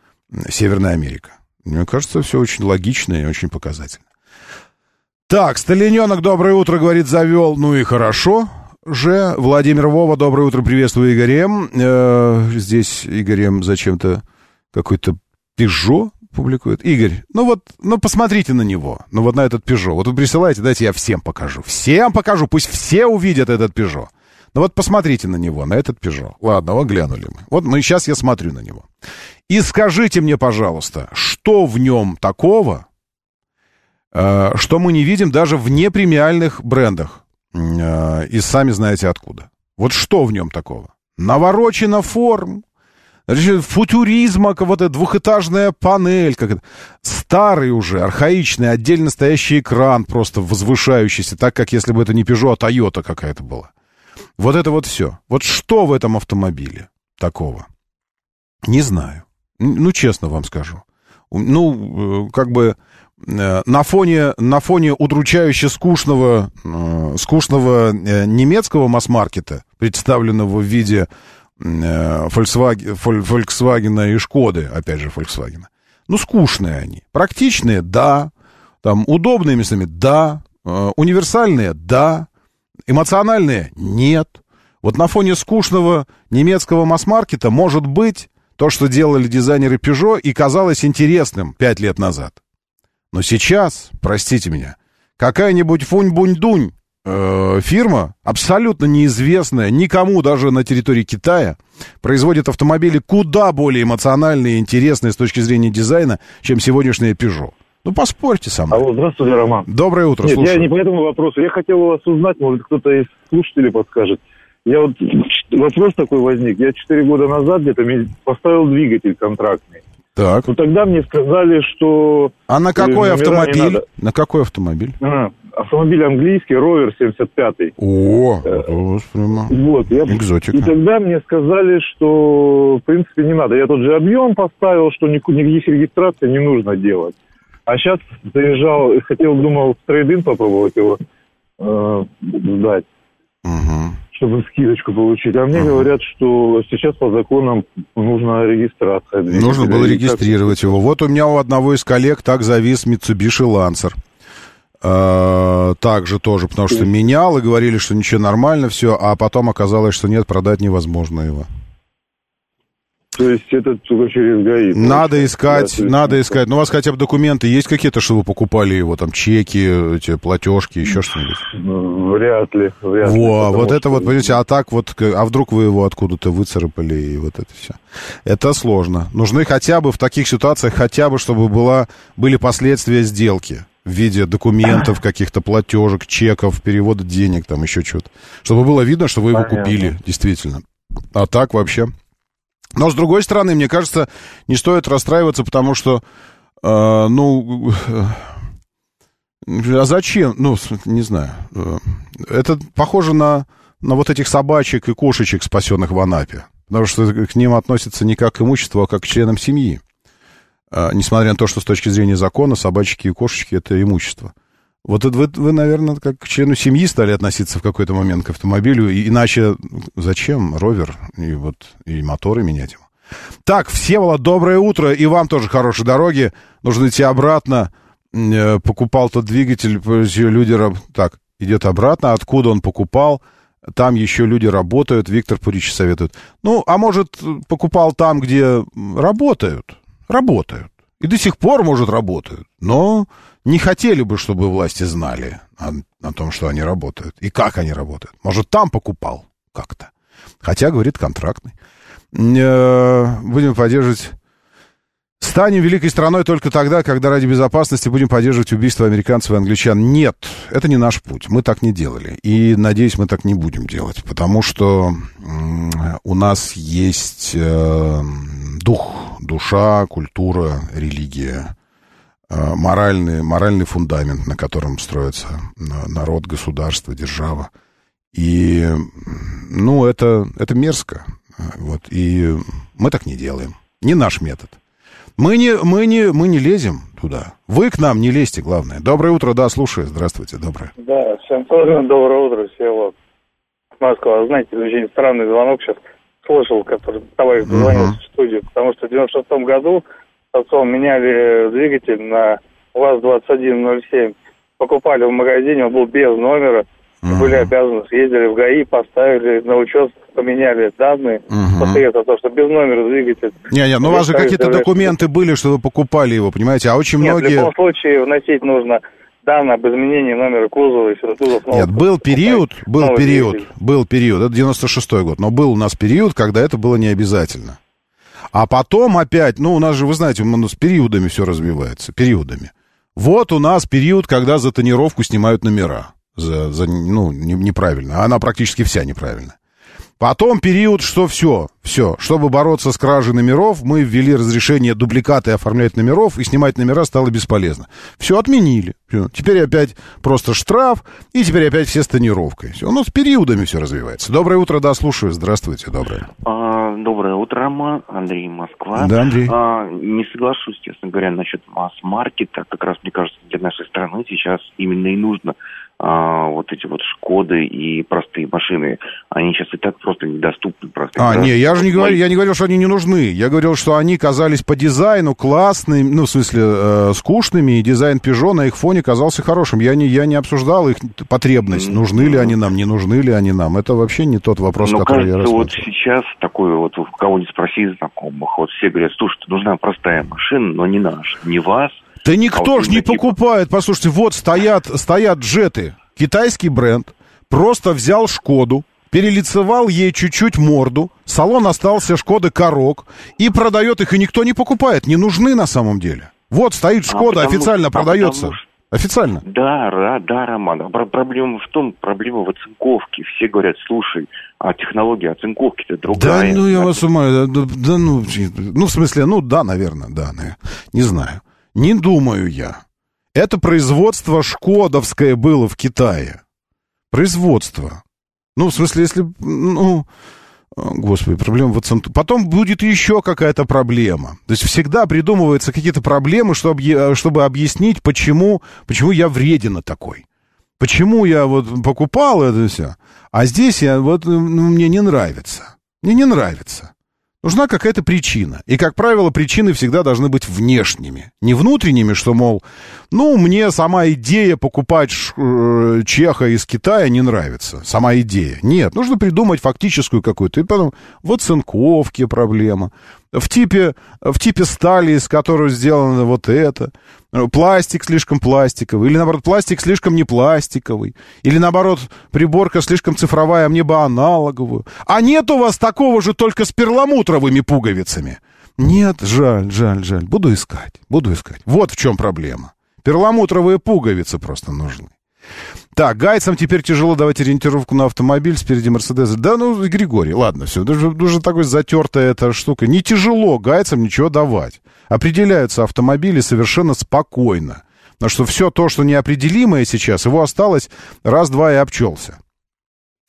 Северная Америка. Мне кажется, все очень логично и очень показательно. Так, Сталиненок, доброе утро, говорит, завел. Ну и хорошо же. Владимир Вова, доброе утро, приветствую Игорем. Э, здесь Игорем зачем-то какой-то Пежо публикует. Игорь, ну вот, ну посмотрите на него. Ну вот на этот Пежо. Вот вы присылаете, дайте я всем покажу. Всем покажу, пусть все увидят этот Пежо. Ну вот посмотрите на него, на этот Пежо. Ладно, вот глянули мы. Вот мы сейчас я смотрю на него. И скажите мне, пожалуйста, что в нем такого, э, что мы не видим даже в непремиальных брендах. Э, и сами знаете откуда. Вот что в нем такого? Наворочена форм, Значит, футуризма, вот эта двухэтажная панель, как это. Старый уже, архаичный, отдельно стоящий экран, просто возвышающийся, так как если бы это не Peugeot, а Toyota какая-то была. Вот это вот все. Вот что в этом автомобиле такого? Не знаю. Ну, честно вам скажу. Ну, э, как бы э, на фоне, на фоне удручающе скучного, э, скучного немецкого масс-маркета, представленного в виде Volkswagen, Volkswagen и Шкоды, опять же, Volkswagen. Ну, скучные они. Практичные, да. Там, удобные местами, да. Э, универсальные, да. Эмоциональные, нет. Вот на фоне скучного немецкого масс-маркета может быть то, что делали дизайнеры Peugeot, и казалось интересным пять лет назад. Но сейчас, простите меня, какая-нибудь фунь-бунь-дунь Э, фирма, абсолютно неизвестная никому даже на территории Китая, производит автомобили куда более эмоциональные и интересные с точки зрения дизайна, чем сегодняшняя Peugeot. Ну, поспорьте со мной. Алло, здравствуйте, Роман. Доброе утро, Нет, слушаю. я не по этому вопросу. Я хотел у вас узнать, может, кто-то из слушателей подскажет. Я вот, вопрос такой возник. Я четыре года назад где-то поставил двигатель контрактный. Так. Ну, тогда мне сказали, что... А на какой автомобиль? На какой автомобиль? А, автомобиль английский, Ровер 75-й. О, это прямо вот, я... экзотика. И тогда мне сказали, что, в принципе, не надо. Я тот же объем поставил, что никаких регистраций не нужно делать. А сейчас заезжал, хотел, думал, в трейдинг попробовать его э, сдать. Угу чтобы скидочку получить. А мне uh-huh. говорят, что сейчас по законам нужна регистрация. Нужно было регистрировать его. Вот у меня у одного из коллег так завис Mitsubishi Lancer. А, также тоже, потому что менял и говорили, что ничего нормально, все, а потом оказалось, что нет, продать невозможно его. То есть это только через ГАИ? Надо искать, да, надо искать. Ну, у вас хотя бы документы есть какие-то, что вы покупали его, там, чеки, эти платежки, еще что-нибудь? Ну, вряд ли, вряд ли. Во, вот это вот, понимаете, а так вот, а вдруг вы его откуда-то выцарапали, и вот это все. Это сложно. Нужны хотя бы в таких ситуациях, хотя бы, чтобы была, были последствия сделки в виде документов, каких-то платежек, чеков, перевода денег, там еще что-то. Чтобы было видно, что вы его Понятно. купили, действительно. А так вообще... Но, с другой стороны, мне кажется, не стоит расстраиваться, потому что А, ну, а зачем? Ну, не знаю. Э, это похоже на, на вот этих собачек и кошечек, спасенных в Анапе. Потому что к ним относятся не как к имуществу, а как к членам семьи. А, несмотря на то, что с точки зрения закона собачки и кошечки это имущество. Вот это вы, вы, наверное, как к члену семьи стали относиться в какой-то момент к автомобилю. И, иначе зачем ровер и вот и моторы менять ему? Так, Всеволод, доброе утро. И вам тоже хорошей дороги. Нужно идти обратно. Э, покупал тот двигатель, люди... Так, идет обратно. Откуда он покупал? Там еще люди работают. Виктор Пурич советует. Ну, а может, покупал там, где работают? Работают. И до сих пор, может, работают. Но не хотели бы, чтобы власти знали о, о том, что они работают. И как они работают. Может, там покупал как-то. Хотя, говорит, контрактный. Э, будем поддерживать... Станем великой страной только тогда, когда ради безопасности будем поддерживать убийство американцев и англичан. Нет, это не наш путь. Мы так не делали. И, надеюсь, мы так не будем делать. Потому что у нас есть э, дух, душа, культура, религия, э, моральный, моральный фундамент, на котором строится народ, государство, держава. И, ну, это, это мерзко. Вот, и мы так не делаем. Не наш метод. Мы не, мы, не, мы не лезем туда. Вы к нам не лезьте, главное. Доброе утро, да, слушаю. Здравствуйте, доброе. Да, всем тоже доброе утро, Всеволод. Москва. Знаете, очень странный звонок сейчас слышал, который товарищ звонил uh-huh. в студию, потому что в 96 году с отцом меняли двигатель на УАЗ-2107. Покупали в магазине, он был без номера, uh-huh. были обязаны, съездили в ГАИ, поставили на учет поменяли данные угу. после этого, то, что без номера двигатель. Не-не, ну у вас же какие-то документы были, что вы покупали его, понимаете, а очень Нет, многие... в любом случае вносить нужно данные об изменении номера кузова и кузов Нет, был период, был период, двигатель. был период, это 96-й год, но был у нас период, когда это было не обязательно. А потом опять, ну, у нас же, вы знаете, у нас периодами все развивается, периодами. Вот у нас период, когда за тонировку снимают номера. За, за, ну, не, неправильно. Она практически вся неправильная. Потом период, что все, все. Чтобы бороться с кражей номеров, мы ввели разрешение дубликаты оформлять номеров, и снимать номера стало бесполезно. Все отменили. Все. Теперь опять просто штраф, и теперь опять все с тонировкой. Все. Ну, с периодами все развивается. Доброе утро, да, слушаю. Здравствуйте, доброе. А, доброе утро, Рома. Андрей Москва. Да, Андрей. А, не соглашусь, честно говоря, насчет масс-маркета. Как раз, мне кажется, для нашей страны сейчас именно и нужно а, вот эти вот Шкоды и простые машины, они сейчас и так просто недоступны. Просто а, не, я же не говорю, я не говорил, что они не нужны. Я говорил, что они казались по дизайну классными, ну, в смысле, э, скучными, и дизайн Peugeot на их фоне казался хорошим. Я не, я не обсуждал их потребность, нужны ли они нам, не нужны ли они нам. Это вообще не тот вопрос, Но который кажется, я вот сейчас такой вот, кого не спроси знакомых, вот все говорят, слушай, нужна простая машина, но не наша, не вас, да никто а же не покупает. Послушайте, вот стоят, стоят джеты. Китайский бренд. Просто взял Шкоду, перелицевал ей чуть-чуть морду, салон остался Шкоды Корок, и продает их, и никто не покупает. Не нужны на самом деле. Вот стоит а Шкода, а официально что, продается. А Официально. Да, да, да, Роман. А проблема в том, проблема в оцинковке. Все говорят, слушай, а технология оцинковки-то другая. Да ну я вас умоляю, да, да ну, ну в смысле, ну да, наверное, да, не знаю. Не думаю я. Это производство шкодовское было в Китае. Производство. Ну, в смысле, если... Ну, Господи, проблема в оценке. Потом будет еще какая-то проблема. То есть всегда придумываются какие-то проблемы, чтобы, чтобы объяснить, почему, почему я вредина такой. Почему я вот покупал это все, а здесь я вот, ну, мне не нравится. Мне не нравится. Нужна какая-то причина. И, как правило, причины всегда должны быть внешними. Не внутренними, что, мол, ну, мне сама идея покупать э, чеха из Китая не нравится. Сама идея. Нет, нужно придумать фактическую какую-то. И потом в оцинковке проблема в типе, в типе стали, из которой сделано вот это. Пластик слишком пластиковый. Или, наоборот, пластик слишком не пластиковый. Или, наоборот, приборка слишком цифровая, а мне бы аналоговую. А нет у вас такого же только с перламутровыми пуговицами. Нет, жаль, жаль, жаль. Буду искать, буду искать. Вот в чем проблема. Перламутровые пуговицы просто нужны. Так, гайцам теперь тяжело давать ориентировку на автомобиль спереди Мерседеса. Да, ну, Григорий, ладно, все. Даже, уже такой затертая эта штука. Не тяжело гайцам ничего давать. Определяются автомобили совершенно спокойно. Потому что все то, что неопределимое сейчас, его осталось раз-два и обчелся.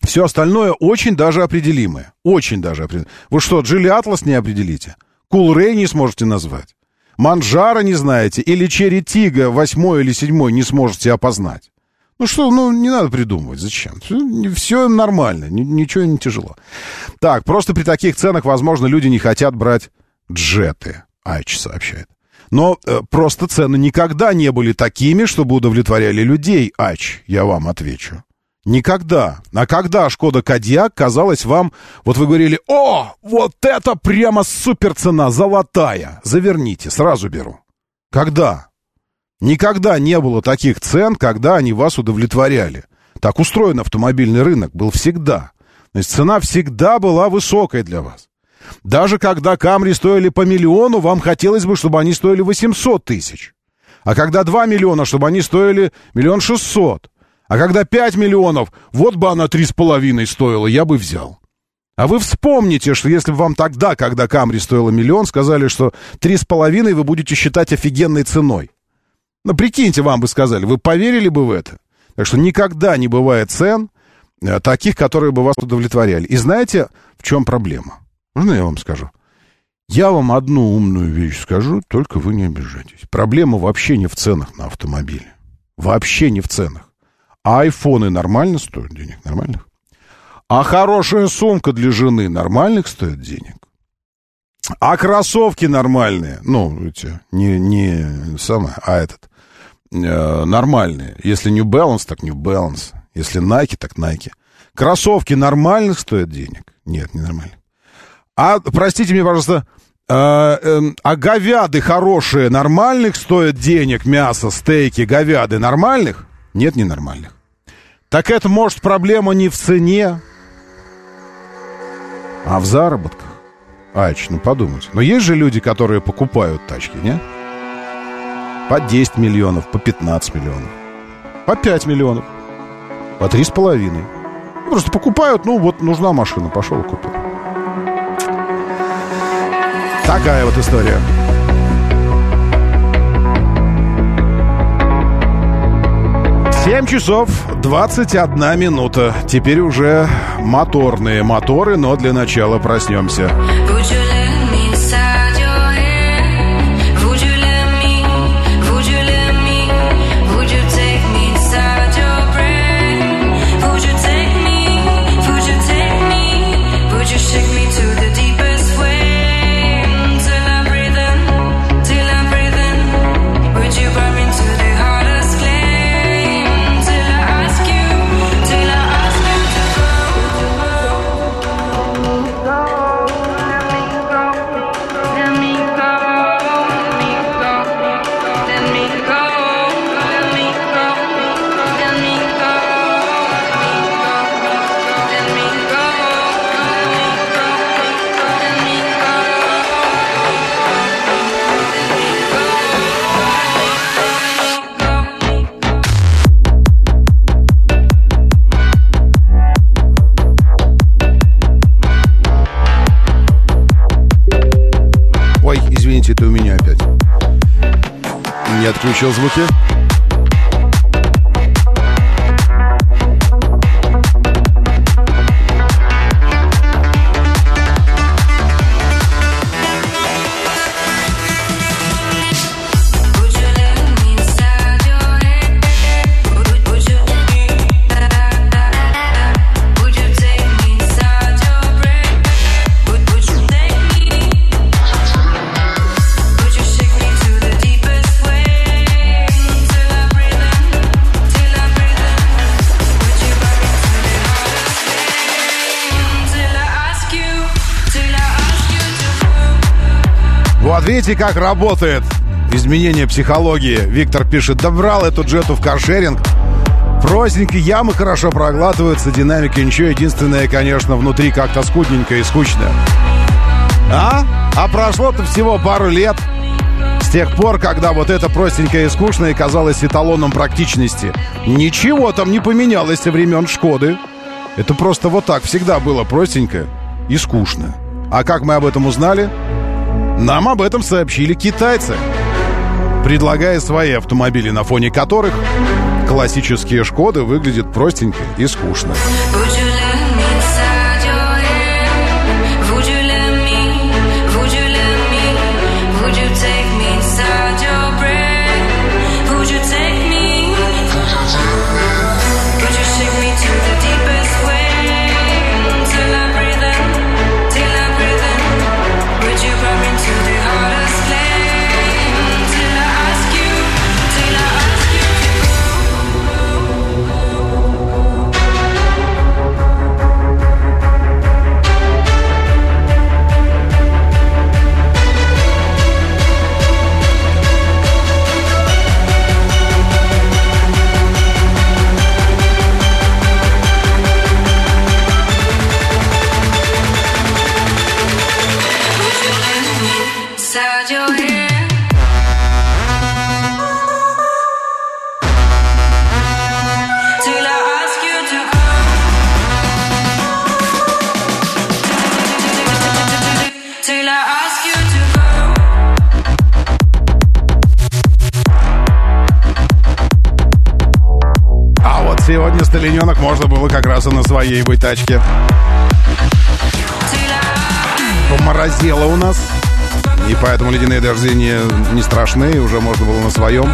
Все остальное очень даже определимое. Очень даже определимое. Вы что, Джили Атлас не определите? Кулрей не сможете назвать? Манжара не знаете? Или Черри Тига восьмой или седьмой не сможете опознать? Ну что, ну не надо придумывать, зачем? Все, нормально, ничего не тяжело. Так, просто при таких ценах, возможно, люди не хотят брать джеты, Айч сообщает. Но э, просто цены никогда не были такими, чтобы удовлетворяли людей, Ач, я вам отвечу. Никогда. А когда Шкода Кодиак казалось вам, вот вы говорили, о, вот это прямо супер цена, золотая. Заверните, сразу беру. Когда? Никогда не было таких цен, когда они вас удовлетворяли. Так устроен автомобильный рынок, был всегда. То есть цена всегда была высокой для вас. Даже когда Камри стоили по миллиону, вам хотелось бы, чтобы они стоили 800 тысяч. А когда 2 миллиона, чтобы они стоили миллион шестьсот. А когда 5 миллионов, вот бы она три с половиной стоила, я бы взял. А вы вспомните, что если бы вам тогда, когда Камри стоила миллион, сказали, что три с половиной вы будете считать офигенной ценой. Ну, прикиньте, вам бы сказали, вы поверили бы в это? Так что никогда не бывает цен э, таких, которые бы вас удовлетворяли. И знаете, в чем проблема? Можно я вам скажу? Я вам одну умную вещь скажу, только вы не обижайтесь. Проблема вообще не в ценах на автомобиле. Вообще не в ценах. А айфоны нормально стоят денег? Нормальных? А хорошая сумка для жены нормальных стоит денег? А кроссовки нормальные, ну, эти, не, не самое, а этот, э, нормальные. Если New Balance, так New Balance. Если Nike, так Nike. Кроссовки нормальных стоят денег? Нет, не нормально. А, простите мне, пожалуйста, а, э, а говяды хорошие нормальных стоят денег? Мясо, стейки, говяды нормальных? Нет, ненормальных. Так это, может, проблема не в цене, а в заработках. Ач, ну подумайте. Но есть же люди, которые покупают тачки, не? По 10 миллионов, по 15 миллионов. По 5 миллионов. По 3,5. Ну, просто покупают, ну вот нужна машина, пошел купил. Такая вот история. 7 часов 21 минута. Теперь уже моторные моторы, но для начала проснемся. Отключил звуки. Видите, как работает изменение психологии. Виктор пишет, добрал эту джету в каршеринг. Простенькие ямы хорошо проглатываются, динамики ничего. Единственное, конечно, внутри как-то скудненько и скучно. А? А прошло-то всего пару лет. С тех пор, когда вот это простенькое и скучное казалось эталоном практичности, ничего там не поменялось со времен Шкоды. Это просто вот так всегда было простенько и скучно. А как мы об этом узнали? Нам об этом сообщили китайцы, предлагая свои автомобили, на фоне которых классические Шкоды выглядят простенько и скучно. Сегодня сталиненок можно было как раз и на своей бы тачке. Поморозело у нас. И поэтому ледяные дожди не, не страшны. Уже можно было на своем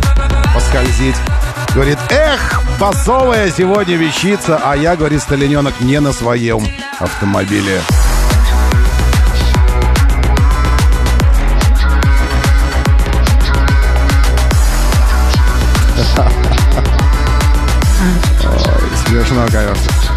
поскользить. Говорит, эх, басовая сегодня вещица. А я, говорит, сталиненок не на своем автомобиле. Ой,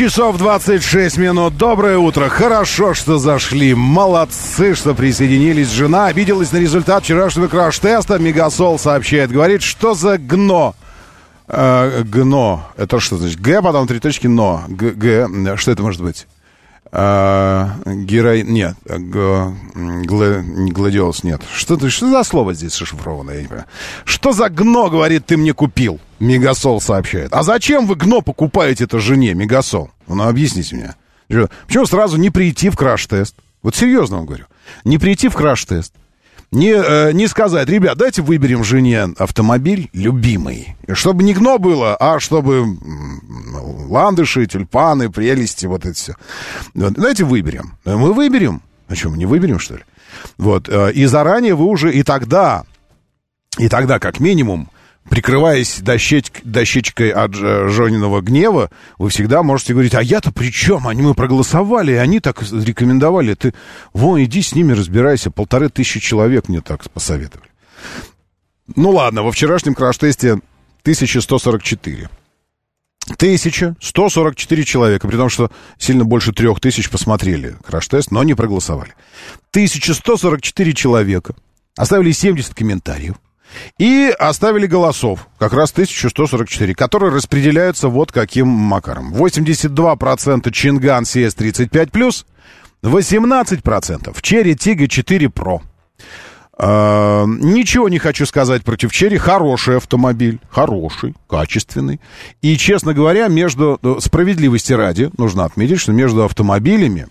часов 26 минут. Доброе утро. Хорошо, что зашли. Молодцы, что присоединились. Жена обиделась на результат вчерашнего краш-теста. Мегасол сообщает. Говорит, что за гно? Э, гно. Это что значит? Г, потом три точки, но. Г, Г. Что это может быть? Э, герой... Нет. Г, гла- гладиолус, нет. Что, что за слово здесь зашифровано? Я не понимаю. Что за гно, говорит, ты мне купил? Мегасол сообщает. А зачем вы гно покупаете это жене, Мегасол? Ну, объясните мне. Почему сразу не прийти в краш-тест? Вот серьезно вам говорю. Не прийти в краш-тест. Не, э, не сказать, ребят, давайте выберем жене автомобиль любимый. Чтобы не гно было, а чтобы м, ландыши, тюльпаны, прелести, вот это все. Давайте выберем. Э, Мы выберем. А что, мы не выберем, что ли? Вот. э, И заранее вы уже, и тогда, и тогда, как минимум, прикрываясь дощечк- дощечкой от э, Жониного гнева, вы всегда можете говорить, а я-то при чем? Они мы проголосовали, они так рекомендовали. Ты, вон, иди с ними разбирайся. Полторы тысячи человек мне так посоветовали. Ну ладно, во вчерашнем краш-тесте 1144. 1144 человека, при том, что сильно больше трех тысяч посмотрели краш-тест, но не проголосовали. 1144 человека оставили 70 комментариев и оставили голосов, как раз 1144, которые распределяются вот каким макаром. 82% Чинган CS35+, 18% Черри Тига 4 Pro. А, Ничего не хочу сказать против Черри. Хороший автомобиль. Хороший, качественный. И, честно говоря, между э, справедливости ради, нужно отметить, что между автомобилями,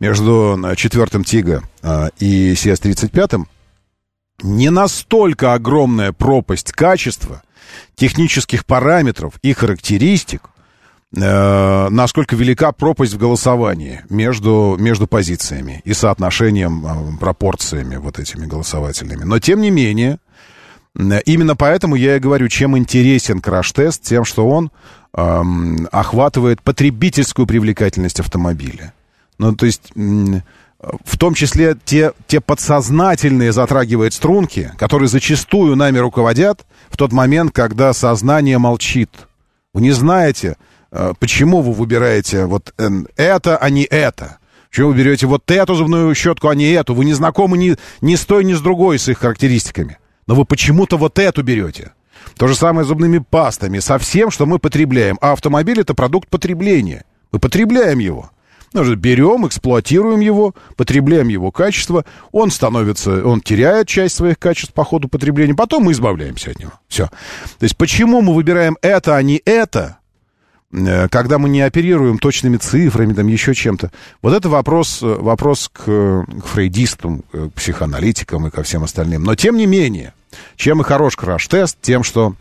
между четвертым Тига э, и CS35 не настолько огромная пропасть качества, технических параметров и характеристик, э, насколько велика пропасть в голосовании между, между позициями и соотношением, э, пропорциями вот этими голосовательными. Но, тем не менее, э, именно поэтому я и говорю, чем интересен краш-тест, тем, что он эм, охватывает потребительскую привлекательность автомобиля. Ну, то есть... в том числе те, те подсознательные затрагивает струнки, которые зачастую нами руководят в тот момент, когда сознание молчит. Вы не знаете, э, почему вы выбираете вот это, а не это. Почему вы берете вот эту зубную щетку, а не эту. Вы не знакомы ни, ни с той, ни с другой с их характеристиками. Но вы почему-то вот эту берете. То же самое с зубными пастами, со всем, что мы потребляем. А автомобиль это продукт потребления. Мы потребляем его. Ну, берем, эксплуатируем его, потребляем его качество, он становится, он теряет часть своих качеств по ходу потребления, потом мы избавляемся от него. Все. То есть почему мы выбираем это, а не это, э, когда мы не оперируем точными цифрами, там еще чем-то. Вот это вопрос, э, вопрос к, к фрейдистам, к психоаналитикам и ко всем остальным. Но тем не менее, чем и хорош краш-тест, тем, что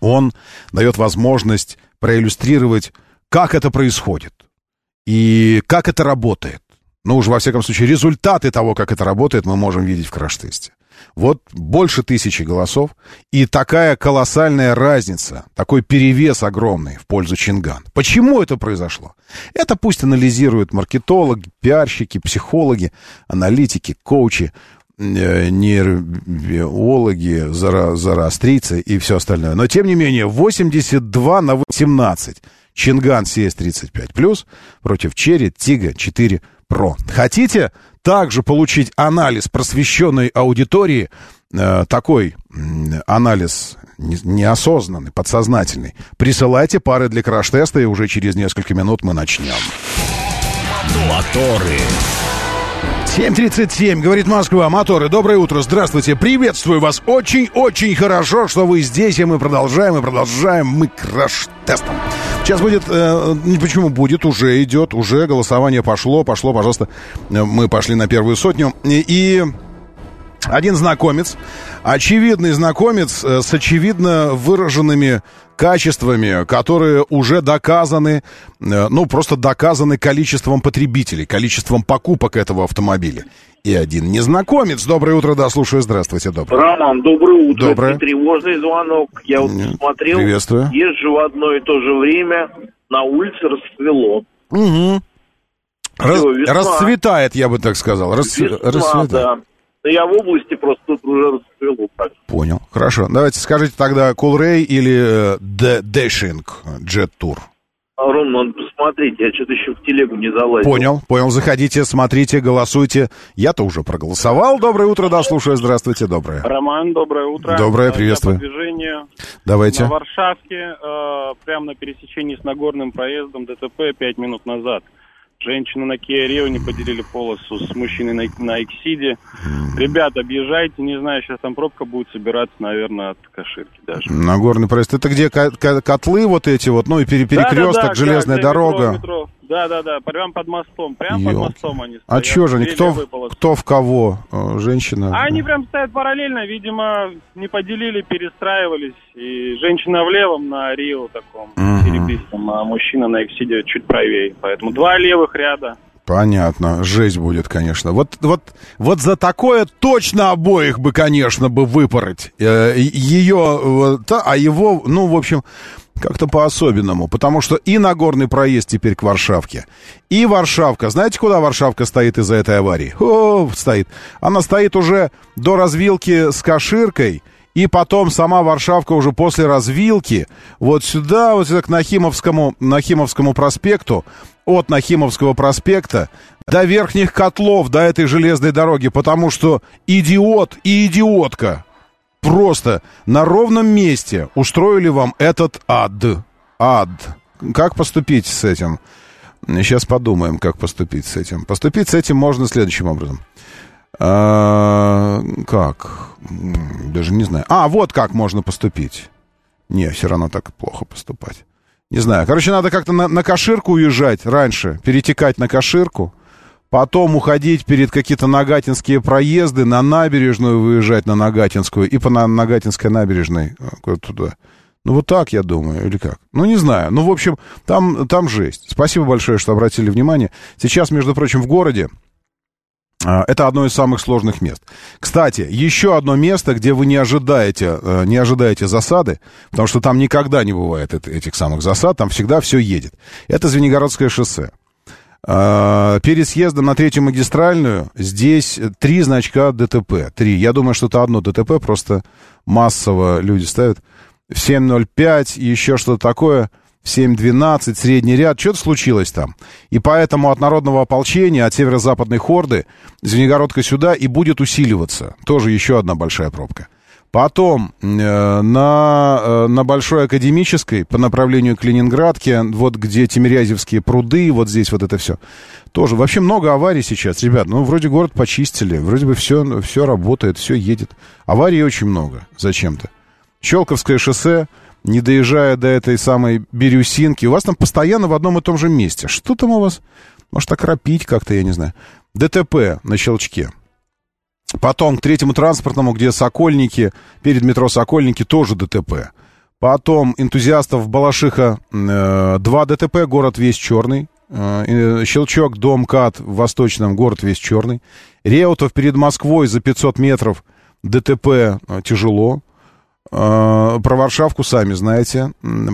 он дает возможность проиллюстрировать, как это происходит и как это работает. Ну, уж во всяком случае, результаты того, как это работает, мы можем видеть в краш-тесте. Вот больше тысячи голосов и такая колоссальная разница, такой перевес огромный в пользу Чинган. Почему это произошло? Это пусть анализируют маркетологи, пиарщики, психологи, аналитики, коучи, э, нейробиологи, зороастрийцы и все остальное. Но, тем не менее, 82 на 18. Чинган CS35 Plus против Черри Тига 4 Pro. Хотите также получить анализ просвещенной аудитории, э, такой м, анализ не- неосознанный, подсознательный, присылайте пары для краш-теста, и уже через несколько минут мы начнем. Моторы. 7.37, говорит Москва, моторы, доброе утро, здравствуйте, приветствую вас, очень-очень хорошо, что вы здесь, и мы продолжаем, и продолжаем, мы краш-тестом. Сейчас будет, э, ну, почему будет, уже идет, уже голосование пошло, пошло, пожалуйста, Э, мы пошли на первую сотню, и... и один знакомец, очевидный знакомец э, с очевидно выраженными качествами, которые уже доказаны, э, ну, просто доказаны количеством потребителей, количеством покупок этого автомобиля. И один незнакомец. Доброе утро, да, слушаю, здравствуйте, доброе. Роман, доброе утро. Доброе. Это тревожный звонок. Я вот посмотрел. приветствую. Езжу в одно и то же время. На улице расцвело. Угу. Рас- Всё, весна. расцветает, я бы так сказал. Расцве- Весна, расцветает. да. Но я в области просто тут уже расцвело. Так. Понял. Хорошо. Давайте скажите тогда Coolray или э, D- Dashing Jet Посмотреть. Я что-то еще в телегу не залазил. Понял, понял. Заходите, смотрите, голосуйте. Я-то уже проголосовал. Доброе утро, да, слушаю. Здравствуйте, доброе. Роман, доброе утро. Доброе, Э, приветствую. Я движению. Давайте. На Варшавке, э, прямо на пересечении с Нагорным проездом ДТП пять минут назад. Женщины на Kia Rio не поделили полосу с мужчиной на, на Эксиде. Ребят, объезжайте, не знаю, сейчас там пробка будет собираться, наверное, от Каширки даже. Нагорный проезд. Это где ко- ко- котлы вот эти вот, ну и пере- перекресток, Да-да-да, железная как, где дорога. метро, метро. Да-да-да, прямо под мостом, прямо под Ёлки. мостом они А стоят. чё же они? Две Кто, в- кого? Э, Женщина? А они прям стоят параллельно, видимо, не поделили, перестраивались. И женщина в левом на Рио таком серебристом, а мужчина на Эксиде чуть правее. Поэтому два левых ряда. Понятно. Жесть будет, конечно. Вот, вот, вот за такое точно обоих бы, конечно, бы выпороть. Э, Ее, э, а его, ну, в общем, как-то по-особенному. Потому что и Нагорный проезд теперь к Варшавке, и Варшавка. Знаете, куда Варшавка стоит из-за этой аварии? О, стоит. Она стоит уже до развилки с Каширкой, и потом сама Варшавка уже после развилки вот сюда, вот сюда к Нахимовскому, Нахимовскому проспекту, от Нахимовского проспекта до верхних котлов, до этой железной дороги, потому что идиот и идиотка просто на ровном месте устроили вам этот ад. Ад. Как поступить с этим? Сейчас подумаем, как поступить с этим. Поступить с этим можно следующим образом. А, как? Даже не знаю. А, вот как можно поступить. Не, все равно так плохо поступать. Не знаю. Короче, надо как-то на, на Каширку уезжать раньше, перетекать на Каширку, потом уходить перед какие-то Нагатинские проезды, на набережную выезжать на Нагатинскую и по на, Нагатинской набережной э, туда. Ну, вот так, я думаю, или как? Ну, не знаю. Ну, в общем, там, там жесть. Спасибо большое, что обратили внимание. Сейчас, между прочим, в городе а, это одно из самых сложных мест. Кстати, еще одно место, где вы не ожидаете, э, не ожидаете засады, потому что там никогда не бывает эт- этих самых засад, там всегда все едет. Это Звенигородское шоссе. А, Перед съездом на третью магистральную здесь три значка ДТП. Три. Я думаю, что это одно ДТП, просто массово люди ставят. В 7.05, еще что-то такое. В 7.12, средний ряд. Что-то случилось там. И поэтому от народного ополчения, от северо-западной хорды, Звенигородка сюда и будет усиливаться. Тоже еще одна большая пробка. Потом э, на, э, на Большой Академической по направлению к Ленинградке, вот где Тимирязевские пруды, вот здесь вот это все. Тоже вообще много аварий сейчас, ребят. Ну, вроде город почистили, вроде бы все, все работает, все едет. Аварий очень много зачем-то. Щелковское шоссе, не доезжая до этой самой Бирюсинки, у вас там постоянно в одном и том же месте. Что там у вас? Может, окропить как-то, я не знаю. ДТП на Щелчке. Потом к третьему транспортному, где Сокольники, перед метро Сокольники, тоже ДТП. Потом энтузиастов Балашиха э, два ДТП, город весь черный. Э, э, Щелчок, дом КАТ в Восточном, город весь черный. Реутов перед Москвой за 500 метров, ДТП э, тяжело. Э, Про Варшавку сами знаете.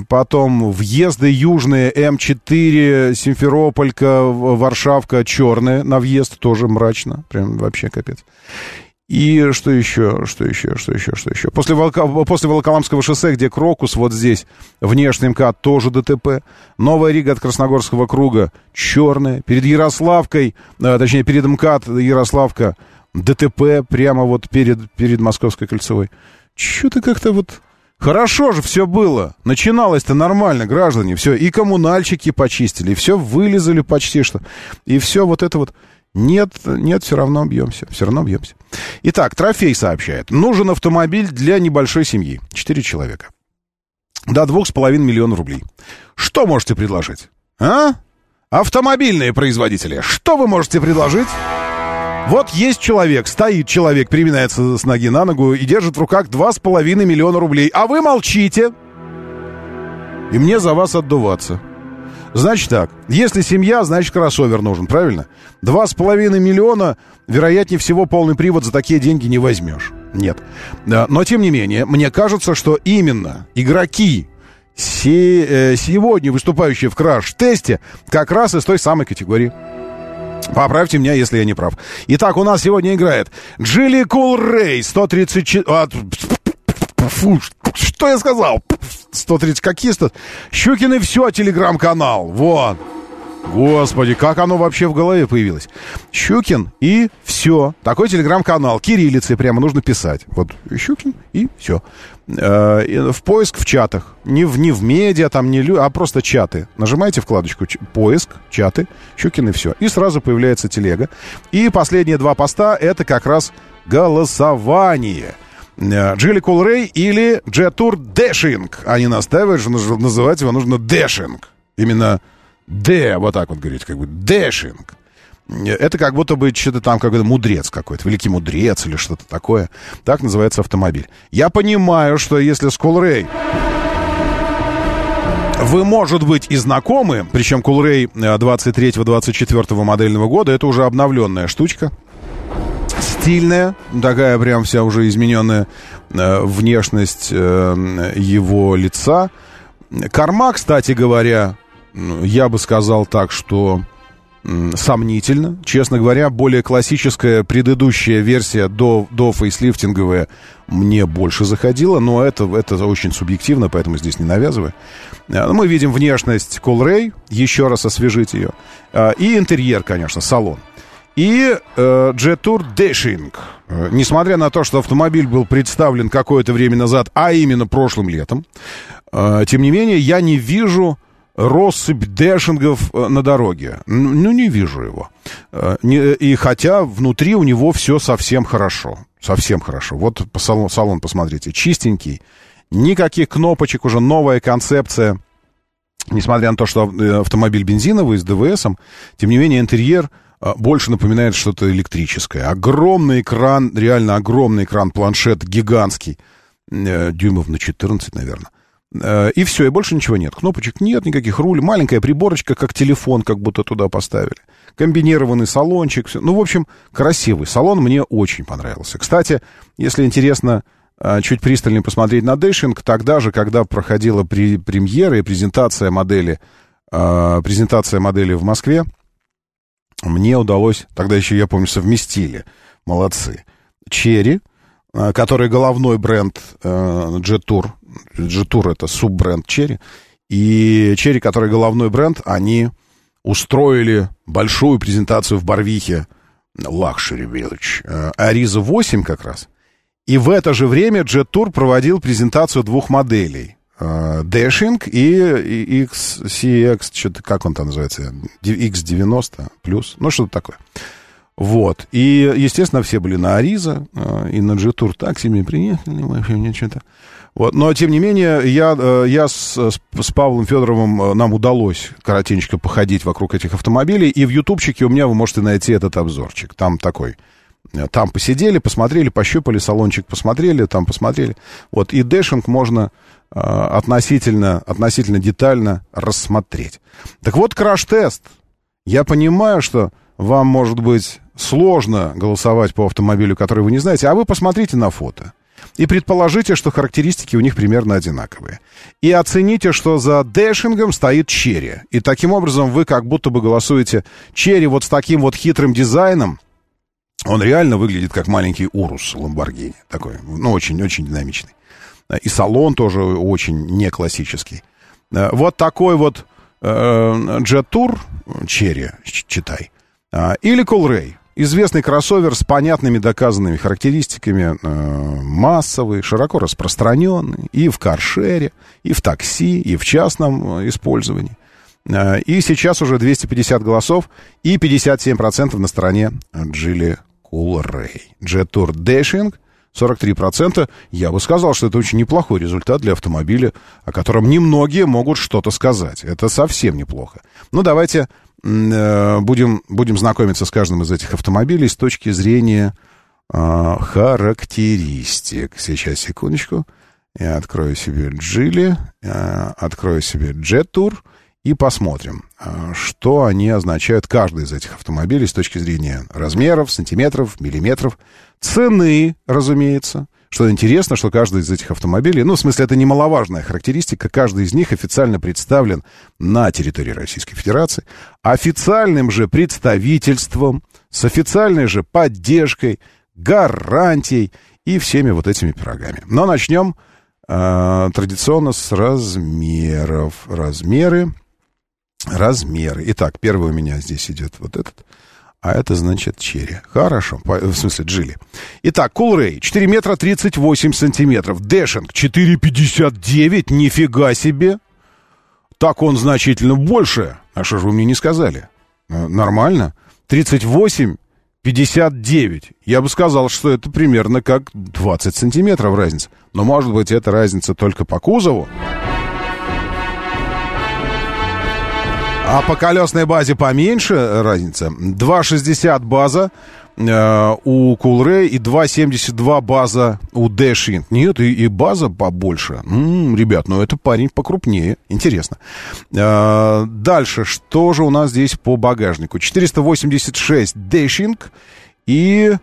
Потом въезды южные, М4, Симферополька, Варшавка, черные на въезд, тоже мрачно. Прям вообще капец. И что еще, что еще, что еще, что еще? После, Волка... После Волоколамского шоссе, где Крокус, вот здесь, внешний МКАД, тоже ДТП. Новая Рига от Красногорского круга, черная. Перед Ярославкой, э, точнее, перед МКАД Ярославка, ДТП прямо вот перед, перед Московской кольцевой. Что-то как-то вот... Хорошо же все было. Начиналось-то нормально, граждане. Все, и коммунальщики почистили, и все вылезали почти что. И все вот это вот... Нет, нет, все равно бьемся. Все равно бьемся. Итак, трофей сообщает. Нужен автомобиль для небольшой семьи. Четыре человека. До двух с половиной миллионов рублей. Что можете предложить? А? Автомобильные производители. Что вы можете предложить? Вот есть человек, стоит человек, переминается с ноги на ногу и держит в руках два с половиной миллиона рублей. А вы молчите. И мне за вас отдуваться. Значит так, если семья, значит кроссовер нужен, правильно? Два с половиной миллиона, вероятнее всего, полный привод за такие деньги не возьмешь. Нет. Но, тем не менее, мне кажется, что именно игроки, э, сегодня выступающие в краш-тесте, как раз из той самой категории. Поправьте меня, если я не прав. Итак, у нас сегодня играет Джилли Кул Рэй, 134... а, что я сказал? 130 какие 100? Щукин и все, телеграм-канал. Вот. Господи, как оно вообще в голове появилось? Щукин и все. Такой телеграм-канал. Кириллицей прямо нужно писать. Вот Щукин и все. в поиск в чатах. Не в, не в медиа, там, не лю, а просто чаты. Нажимаете вкладочку поиск, чаты, Щукин и все. И сразу появляется телега. И последние два поста это как раз голосование. Э, Geely Coolray или Jetour Dashing. Они настаивают, что называть его нужно Dashing. Именно Д, вот так вот говорить, как бы Dashing. Это как будто бы что-то там какой-то мудрец какой-то, великий мудрец или что-то такое. Так называется автомобиль. Я понимаю, что если с Кулрей вы, может быть, и знакомы, причем Кулрей 23-24 модельного года, это уже обновленная штучка. Стильная, такая прям вся уже измененная э, внешность э, его лица. Корма, кстати говоря, я бы сказал так, что сомнительно. Честно говоря, более классическая предыдущая версия до, до фейслифтинговая мне больше заходила, но это, это очень субъективно, поэтому здесь не навязываю. Э, Мы видим внешность Колрей, еще раз освежить ее, Э, и интерьер, конечно, салон. И э, Jetour Dashing. Э, Несмотря на то, что автомобиль был представлен какое-то время назад, а именно прошлым летом, э, тем не менее, я не вижу россыпь дэшингов э, на дороге. Ну, не вижу его. Э, И хотя внутри у него все совсем хорошо. Совсем хорошо. Вот салон, салон посмотрите. Чистенький. Никаких кнопочек, уже новая концепция. Несмотря на то, что э, автомобиль бензиновый с ДВСом, тем не менее интерьер больше напоминает что-то электрическое. Огромный экран, реально огромный экран, планшет гигантский, дюймов на 14, наверное. Э, И все, и больше ничего нет. Кнопочек нет, никаких руль. Маленькая приборочка, как телефон, как будто туда поставили. Комбинированный салончик. Все. Ну, в общем, красивый салон мне очень понравился. Кстати, если интересно э, чуть пристальнее посмотреть на Dashing, тогда же, когда проходила премьера и презентация модели, э, презентация модели в Москве, мне удалось, тогда еще, я помню, совместили, молодцы, Chery, который головной бренд Jetour, Jetour это суббренд Chery, и Chery, который головной бренд, они устроили большую презентацию в Барвихе, Luxury Village, э, Ариза 8 как раз, и в это же время Jet Tour проводил презентацию двух моделей. э, Dashing и XCX, что-то, как он там называется, X90 плюс, ну что-то такое. Вот. И, естественно, все были на Ариза э, и на G-Tour так себе приехали, вообще мне что-то. Вот. Но, тем не менее, я, э, я с, с, Павлом Федоровым, э, нам удалось коротенько походить вокруг этих автомобилей, и в ютубчике у меня вы можете найти этот обзорчик. Там такой там посидели, посмотрели, пощупали, салончик посмотрели, там посмотрели. Вот, и Dashing можно относительно, относительно детально рассмотреть. Так вот, краш-тест. Я понимаю, что вам, может быть, сложно голосовать по автомобилю, который вы не знаете, а вы посмотрите на фото. И предположите, что характеристики у них примерно одинаковые. И оцените, что за дэшингом стоит Chery. И таким образом вы как будто бы голосуете черри вот с таким вот хитрым дизайном, он реально выглядит как маленький Урус Ламборгини. Такой, ну, очень-очень динамичный. И салон тоже очень не классический. Э, Вот такой вот Jet Tour Черри, читай. А, Или Колрей. Известный кроссовер с понятными доказанными характеристиками, э, массовый, широко распространенный и в каршере, и в такси, и в частном э, использовании. Э, И сейчас уже 250 голосов и 57% на стороне Джили Кулрей. Tour Dashing 43%. Я бы сказал, что это очень неплохой результат для автомобиля, о котором немногие могут что-то сказать. Это совсем неплохо. Ну, давайте будем, будем знакомиться с каждым из этих автомобилей с точки зрения э, характеристик. Сейчас, секундочку. Я открою себе Джили, э, открою себе Tour и посмотрим, э, что они означают, каждый из этих автомобилей с точки зрения размеров, сантиметров, миллиметров, цены, разумеется. Что интересно, что каждый из этих автомобилей, ну, в смысле, это немаловажная характеристика, каждый из них официально представлен на территории Российской Федерации, официальным же представительством, с официальной же поддержкой, гарантией и всеми вот этими пирогами. Но начнем э, традиционно с размеров. Размеры, размеры. Итак, первый у меня здесь идет вот этот. А это значит Chery. Хорошо. По- В смысле, джили. Итак, Coolray. 4 метра 38 сантиметров. Dashing. 4,59. Нифига себе. Так он значительно больше. А что же вы мне не сказали? Э, Нормально. 38, 59. Я бы сказал, что это примерно как 20 сантиметров разница. Но, может быть, это разница только по кузову. А по колесной базе поменьше разница. 2,60 база э, у Coolray и 2,72 база у Dashing. Нет, и, и база побольше. М, ребят, ну это парень покрупнее. Интересно. Э, дальше, что же у нас здесь по багажнику? 486 Dashing и,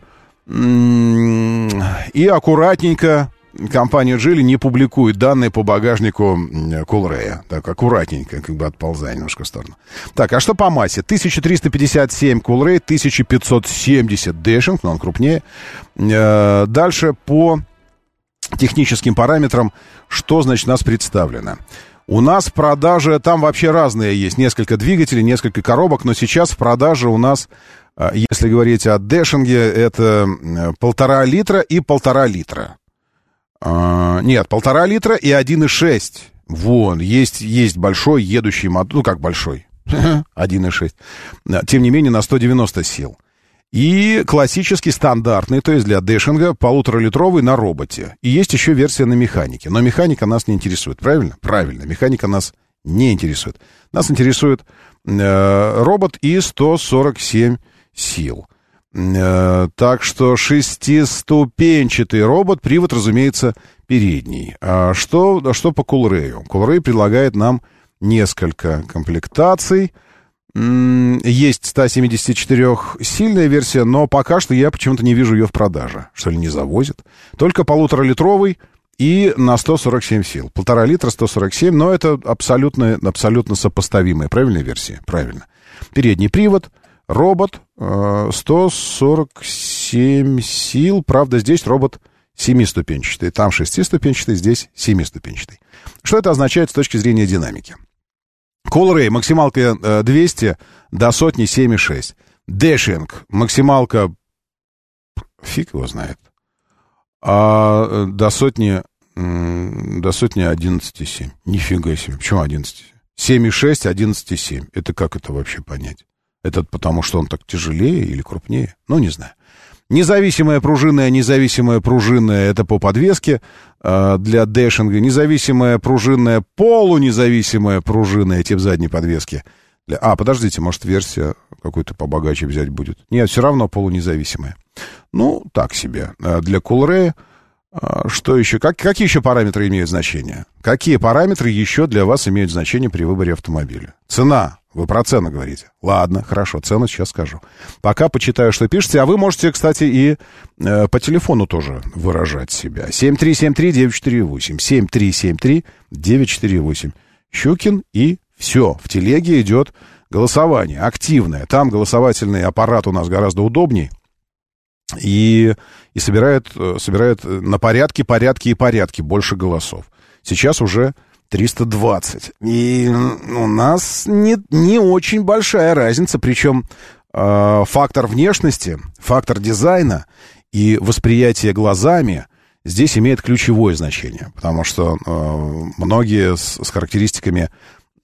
и аккуратненько компания Джили не публикует данные по багажнику Кулрея. Так, аккуратненько, как бы отползая немножко в сторону. Так, а что по массе? 1357 Coolray, 1570 Dashing, но он крупнее. Э, Дальше по техническим параметрам, что, значит, у нас представлено? У нас в продаже, там вообще разные есть, несколько двигателей, несколько коробок, но сейчас в продаже у нас, э, если говорить о Дэшинге, это э, полтора литра и полтора литра. А, нет, полтора литра и 1,6. Вон, есть, есть большой едущий мотор, ну как большой, 1,6. Тем не менее, на 190 сил. И классический, стандартный, то есть для дэшинга, полуторалитровый на роботе. И есть еще версия на механике. Но механика нас не интересует, правильно? Правильно, механика нас не интересует. Нас интересует э, робот и 147 сил. Э, Так что шестиступенчатый робот, привод, разумеется, передний. А что, что по Кулрею? Кулрей предлагает нам несколько комплектаций. Есть 174-сильная версия, но пока что я почему-то не вижу ее в продаже. Что ли, не завозят? Только полуторалитровый и на 147 сил. Полтора литра, 147, но это абсолютно, абсолютно сопоставимые. Правильная версия? Правильно. Передний привод, робот, э, 147 сил. Правда, здесь робот семиступенчатый. Там шестиступенчатый, здесь семиступенчатый. Что это означает с точки зрения динамики? Coolray максималка э, 200 до сотни 7,6. Dashing максималка фиг его знает. А э, до сотни до сотни 11,7. Нифига себе. Почему 11? 7,6, 11,7. Это как это вообще понять? Это потому, что он так тяжелее или крупнее? Ну, не знаю. Независимая пружинная, независимая пружинная, это по подвеске э, для дэшинга. Независимая пружинная, полунезависимая пружинная, тип задней подвески. Для... А, подождите, может, версия какую-то побогаче взять будет. Нет, все равно полунезависимая. Ну, так себе. А Для Coolray а, что еще? Как, какие еще параметры имеют значение? Какие параметры еще для вас имеют значение при выборе автомобиля? Цена. Вы про цену говорите. Ладно, хорошо, цену сейчас скажу. Пока почитаю, что пишете. А вы можете, кстати, и э, по телефону тоже выражать себя. 7373-948. 7373-948. Щукин и все. В телеге идет голосование активное. Там голосовательный аппарат у нас гораздо удобнее. И, и собирает, э, собирает на порядке, порядке и порядке больше голосов. Сейчас уже 320. И у нас не, не очень большая разница, причем э, фактор внешности, фактор дизайна и восприятие глазами здесь имеет ключевое значение, потому что э, многие с, с характеристиками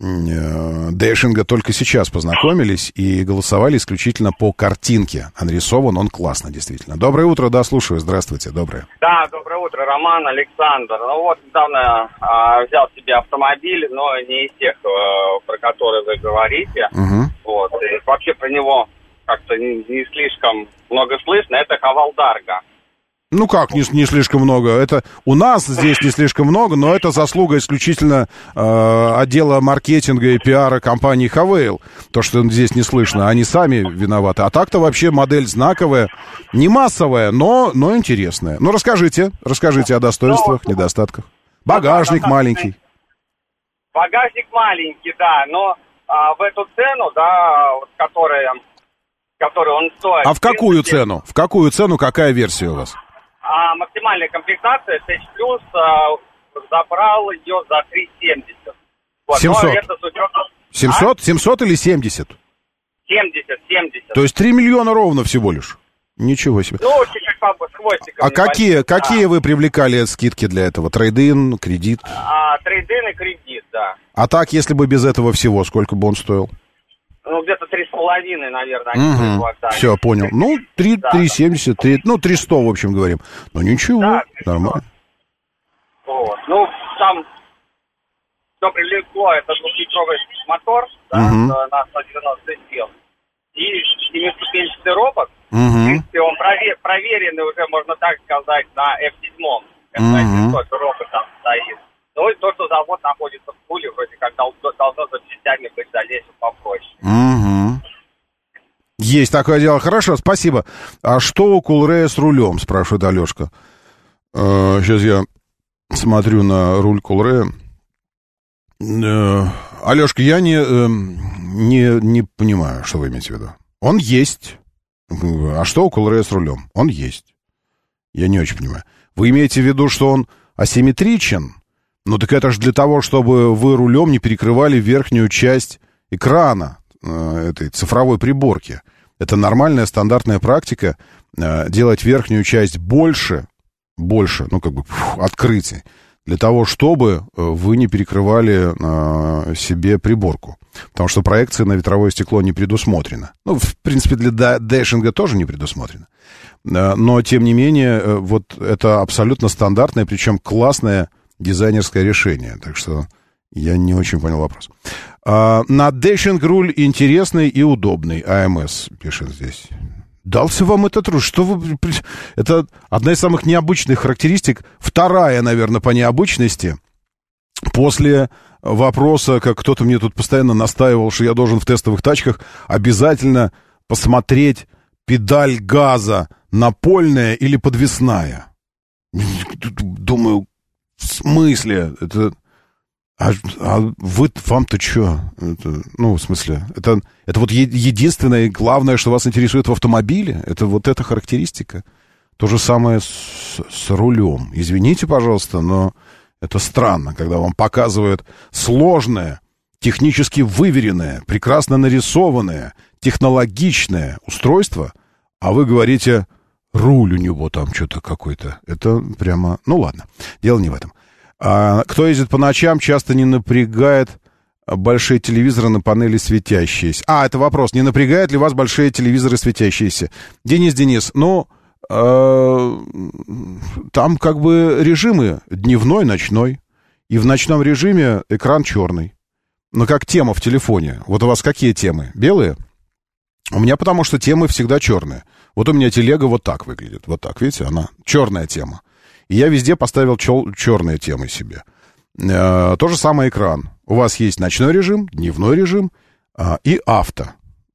Дэшинга только сейчас познакомились и голосовали исключительно по картинке. А нарисован он классно, действительно. Доброе утро, да, слушаю. Здравствуйте, доброе. Да, доброе утро, Роман, Александр. Ну вот, недавно а, взял себе автомобиль, но не из тех, э, про которые вы говорите. Вот. И вообще про него как-то не, не слишком много слышно. Это Хавалдарга. Ну как, не, не слишком много. Это у нас здесь не слишком много, но это заслуга исключительно э, отдела маркетинга и пиара компании Хавейл. То, что здесь не слышно, они сами виноваты. А так-то вообще модель знаковая, не массовая, но, но интересная. Ну расскажите, расскажите о достоинствах, недостатках. Багажник маленький. Багажник маленький, да, но а, в эту цену, да, вот, которая, которую он стоит. А в какую принципе, цену? В какую цену какая версия у вас? А максимальная комплектация TH Plus а, забрал ее за 370. Вот, 700. Но это с учетом... 700? 700 или 70? 70, 70. То есть 3 миллиона ровно всего лишь? Ничего себе. Ну, чуть-чуть с хвостиком. А какие, какие вы привлекали скидки для этого? Трейдин, кредит? А, трейдин и кредит, да. А так, если бы без этого всего, сколько бы он стоил? Ну, где-то три с половиной, наверное, они Угу. Все, понял. Ну, 3, Да, 370, 3, ну, 300, в общем, говорим. Ну, ничего, нормально. Вот. Ну, там, что привлекло, это двухлитровый мотор, да, Мгм. на на 190 сил. И семиступенчатый робот. В Угу. принципе, он прове- проверенный уже, можно так сказать, на F7. Мгм. F1 робот там стоит. Ну и то, что завод находится в Туле, вроде как дол- должно за частями быть в дальнейшем попроще. Угу. Есть такое дело. Хорошо, спасибо. А что у Кулрея с рулем, спрашивает Алешка. сейчас я смотрю на руль Кулрея. Э, Алешка, я не, э, не, не понимаю, что вы имеете в виду. Он есть. А что у Кулрея с рулем? Он есть. Я не очень понимаю. Вы имеете в виду, что он асимметричен? Ну так это же для того, чтобы вы рулем не перекрывали верхнюю часть экрана э, этой цифровой приборки. Это нормальная стандартная практика э, делать верхнюю часть больше, больше, ну как бы открытие, для того, чтобы э, вы не перекрывали э, себе приборку. Потому что проекция на ветровое стекло не предусмотрена. Ну, в принципе, для дэшинга тоже не предусмотрено. Э, Но, тем не менее, э, вот это абсолютно стандартное, причем классное дизайнерское решение. Так что я не очень понял вопрос. А, на Dashing руль интересный и удобный. АМС пишет здесь. Дался вам этот руль? Что вы... Это одна из самых необычных характеристик. Вторая, наверное, по необычности. После вопроса, как кто-то мне тут постоянно настаивал, что я должен в тестовых тачках обязательно посмотреть педаль газа напольная или подвесная. Думаю, в смысле? Это... А, а вы, вам-то что? Это, ну, в смысле, это, это вот е- единственное и главное, что вас интересует в автомобиле? Это вот эта характеристика? То же самое с, с рулем. Извините, пожалуйста, но это странно, когда вам показывают сложное, технически выверенное, прекрасно нарисованное, технологичное устройство, а вы говорите, руль у него там что-то какой-то. Это прямо... Ну, ладно, дело не в этом. А, кто ездит по ночам, часто не напрягает большие телевизоры на панели светящиеся. А, это вопрос. Не напрягают ли вас большие телевизоры светящиеся? Денис, Денис, ну, э, там как бы режимы дневной, ночной. И в ночном режиме экран черный. Но как тема в телефоне. Вот у вас какие темы? Белые? У меня потому что темы всегда черные. Вот у меня телега вот так выглядит. Вот так, видите, она черная тема. Я везде поставил чел- черные темы себе. Э, то же самое экран. У вас есть ночной режим, дневной режим а, и авто.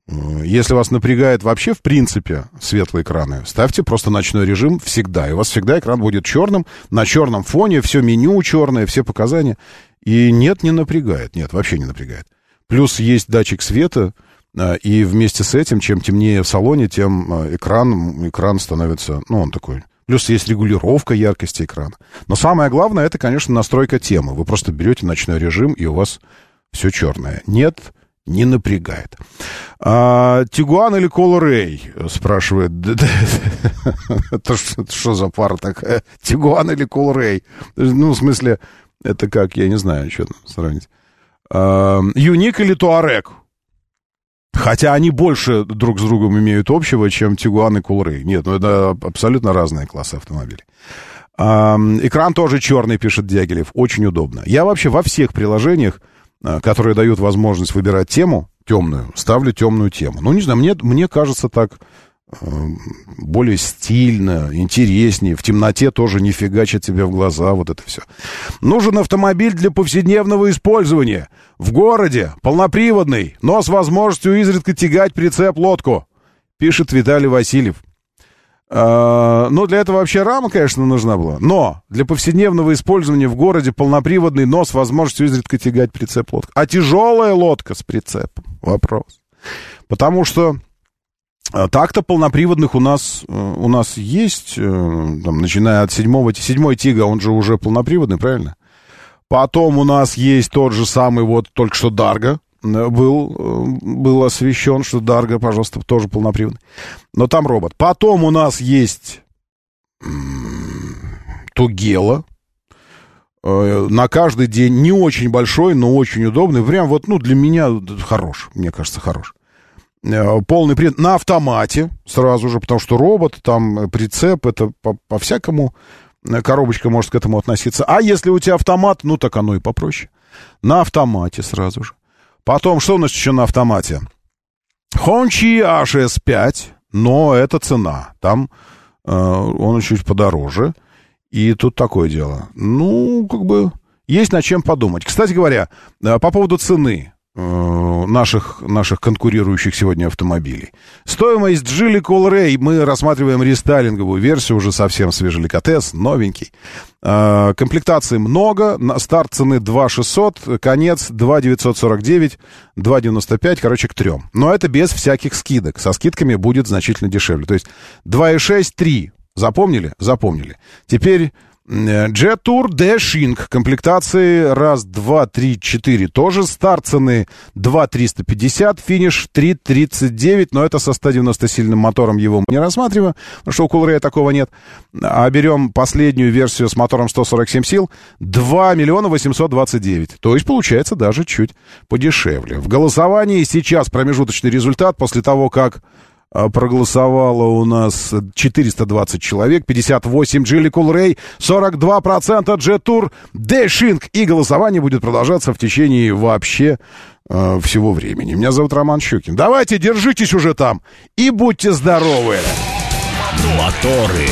Э, Если вас напрягает вообще, в принципе, светлые экраны, ставьте просто ночной режим всегда. И у вас всегда экран будет черным, на черном фоне, все меню черное, все показания. И нет, не напрягает. Нет, вообще не напрягает. Плюс есть датчик света, э, и вместе с этим, чем темнее в салоне, тем э, экран, экран становится, ну, он такой... Плюс есть регулировка яркости экрана. Но самое главное, это, конечно, настройка темы. Вы просто берете ночной режим, и у вас все черное. Нет, не напрягает. А, Тигуан или Колор Рэй? Спрашивает. Это что- за пара такая? Тигуан или Колор Рэй? Ну, в смысле, это как, я не знаю, что сравнить. А, Юник или Туарек? Хотя они больше друг с другом имеют общего, чем Тигуан и Кулрей. Нет, ну это абсолютно разные классы автомобилей. Экран тоже черный, пишет Дягилев. Очень удобно. Я вообще во всех приложениях, а, которые дают возможность выбирать тему темную, ставлю темную тему. Ну, не знаю, мне, мне кажется так более стильно, интереснее. В темноте тоже не фигачит тебе в глаза, вот это все. Нужен автомобиль для повседневного использования. В городе, полноприводный, но с возможностью изредка тягать прицеп-лодку, пишет Виталий Васильев. А, ну, для этого вообще рама, конечно, нужна была. Но для повседневного использования в городе полноприводный, но с возможностью изредка тягать прицеп-лодку. А тяжелая лодка с прицепом? Вопрос. Потому что так-то полноприводных у нас, э, у нас есть, э, там, начиная от седьмого, седьмой Тига, он же уже полноприводный, правильно? Потом у нас есть тот же самый вот только что Дарго э, был, был освещен, что Дарго, пожалуйста, тоже полноприводный. Но там робот. Потом у нас есть Тугела. На каждый день не очень большой, но очень удобный. Прям вот, ну, для меня хорош, мне кажется, хорош. Э, Полный привод на автомате сразу же, потому что робот, там э, прицеп, это по- по-всякому э, коробочка может к этому относиться. А если у тебя автомат, ну так оно и попроще. На автомате сразу же. Потом, что у нас еще на автомате? Хончи HS5, но это цена. Там э, он чуть подороже. И тут такое дело. Ну, как бы, есть над чем подумать. Кстати говоря, по поводу цены наших, наших конкурирующих сегодня автомобилей. Стоимость Geely Colray, мы рассматриваем рестайлинговую версию, уже совсем свежий ликотес, новенький. Э, Комплектаций много, на старт цены 2 600, конец 2 949, 2 95, короче, к трем. Но это без всяких скидок. Со скидками будет значительно дешевле. То есть 2,6, 3. Запомнили? Запомнили. Теперь Tour Dashing комплектации раз, два, три, четыре. Тоже старт цены 2 350, финиш 3 39, но это со 190-сильным мотором его мы не рассматриваем, потому что у Coolray такого нет. А берем последнюю версию с мотором 147 сил 2 миллиона 829. То есть получается даже чуть подешевле. В голосовании сейчас промежуточный результат после того, как проголосовало у нас 420 человек, 58 Geely Coolray, 42% Jetour Dashing. И голосование будет продолжаться в течение вообще э, всего времени. Меня зовут Роман Щукин. Давайте, держитесь уже там и будьте здоровы. Моторы.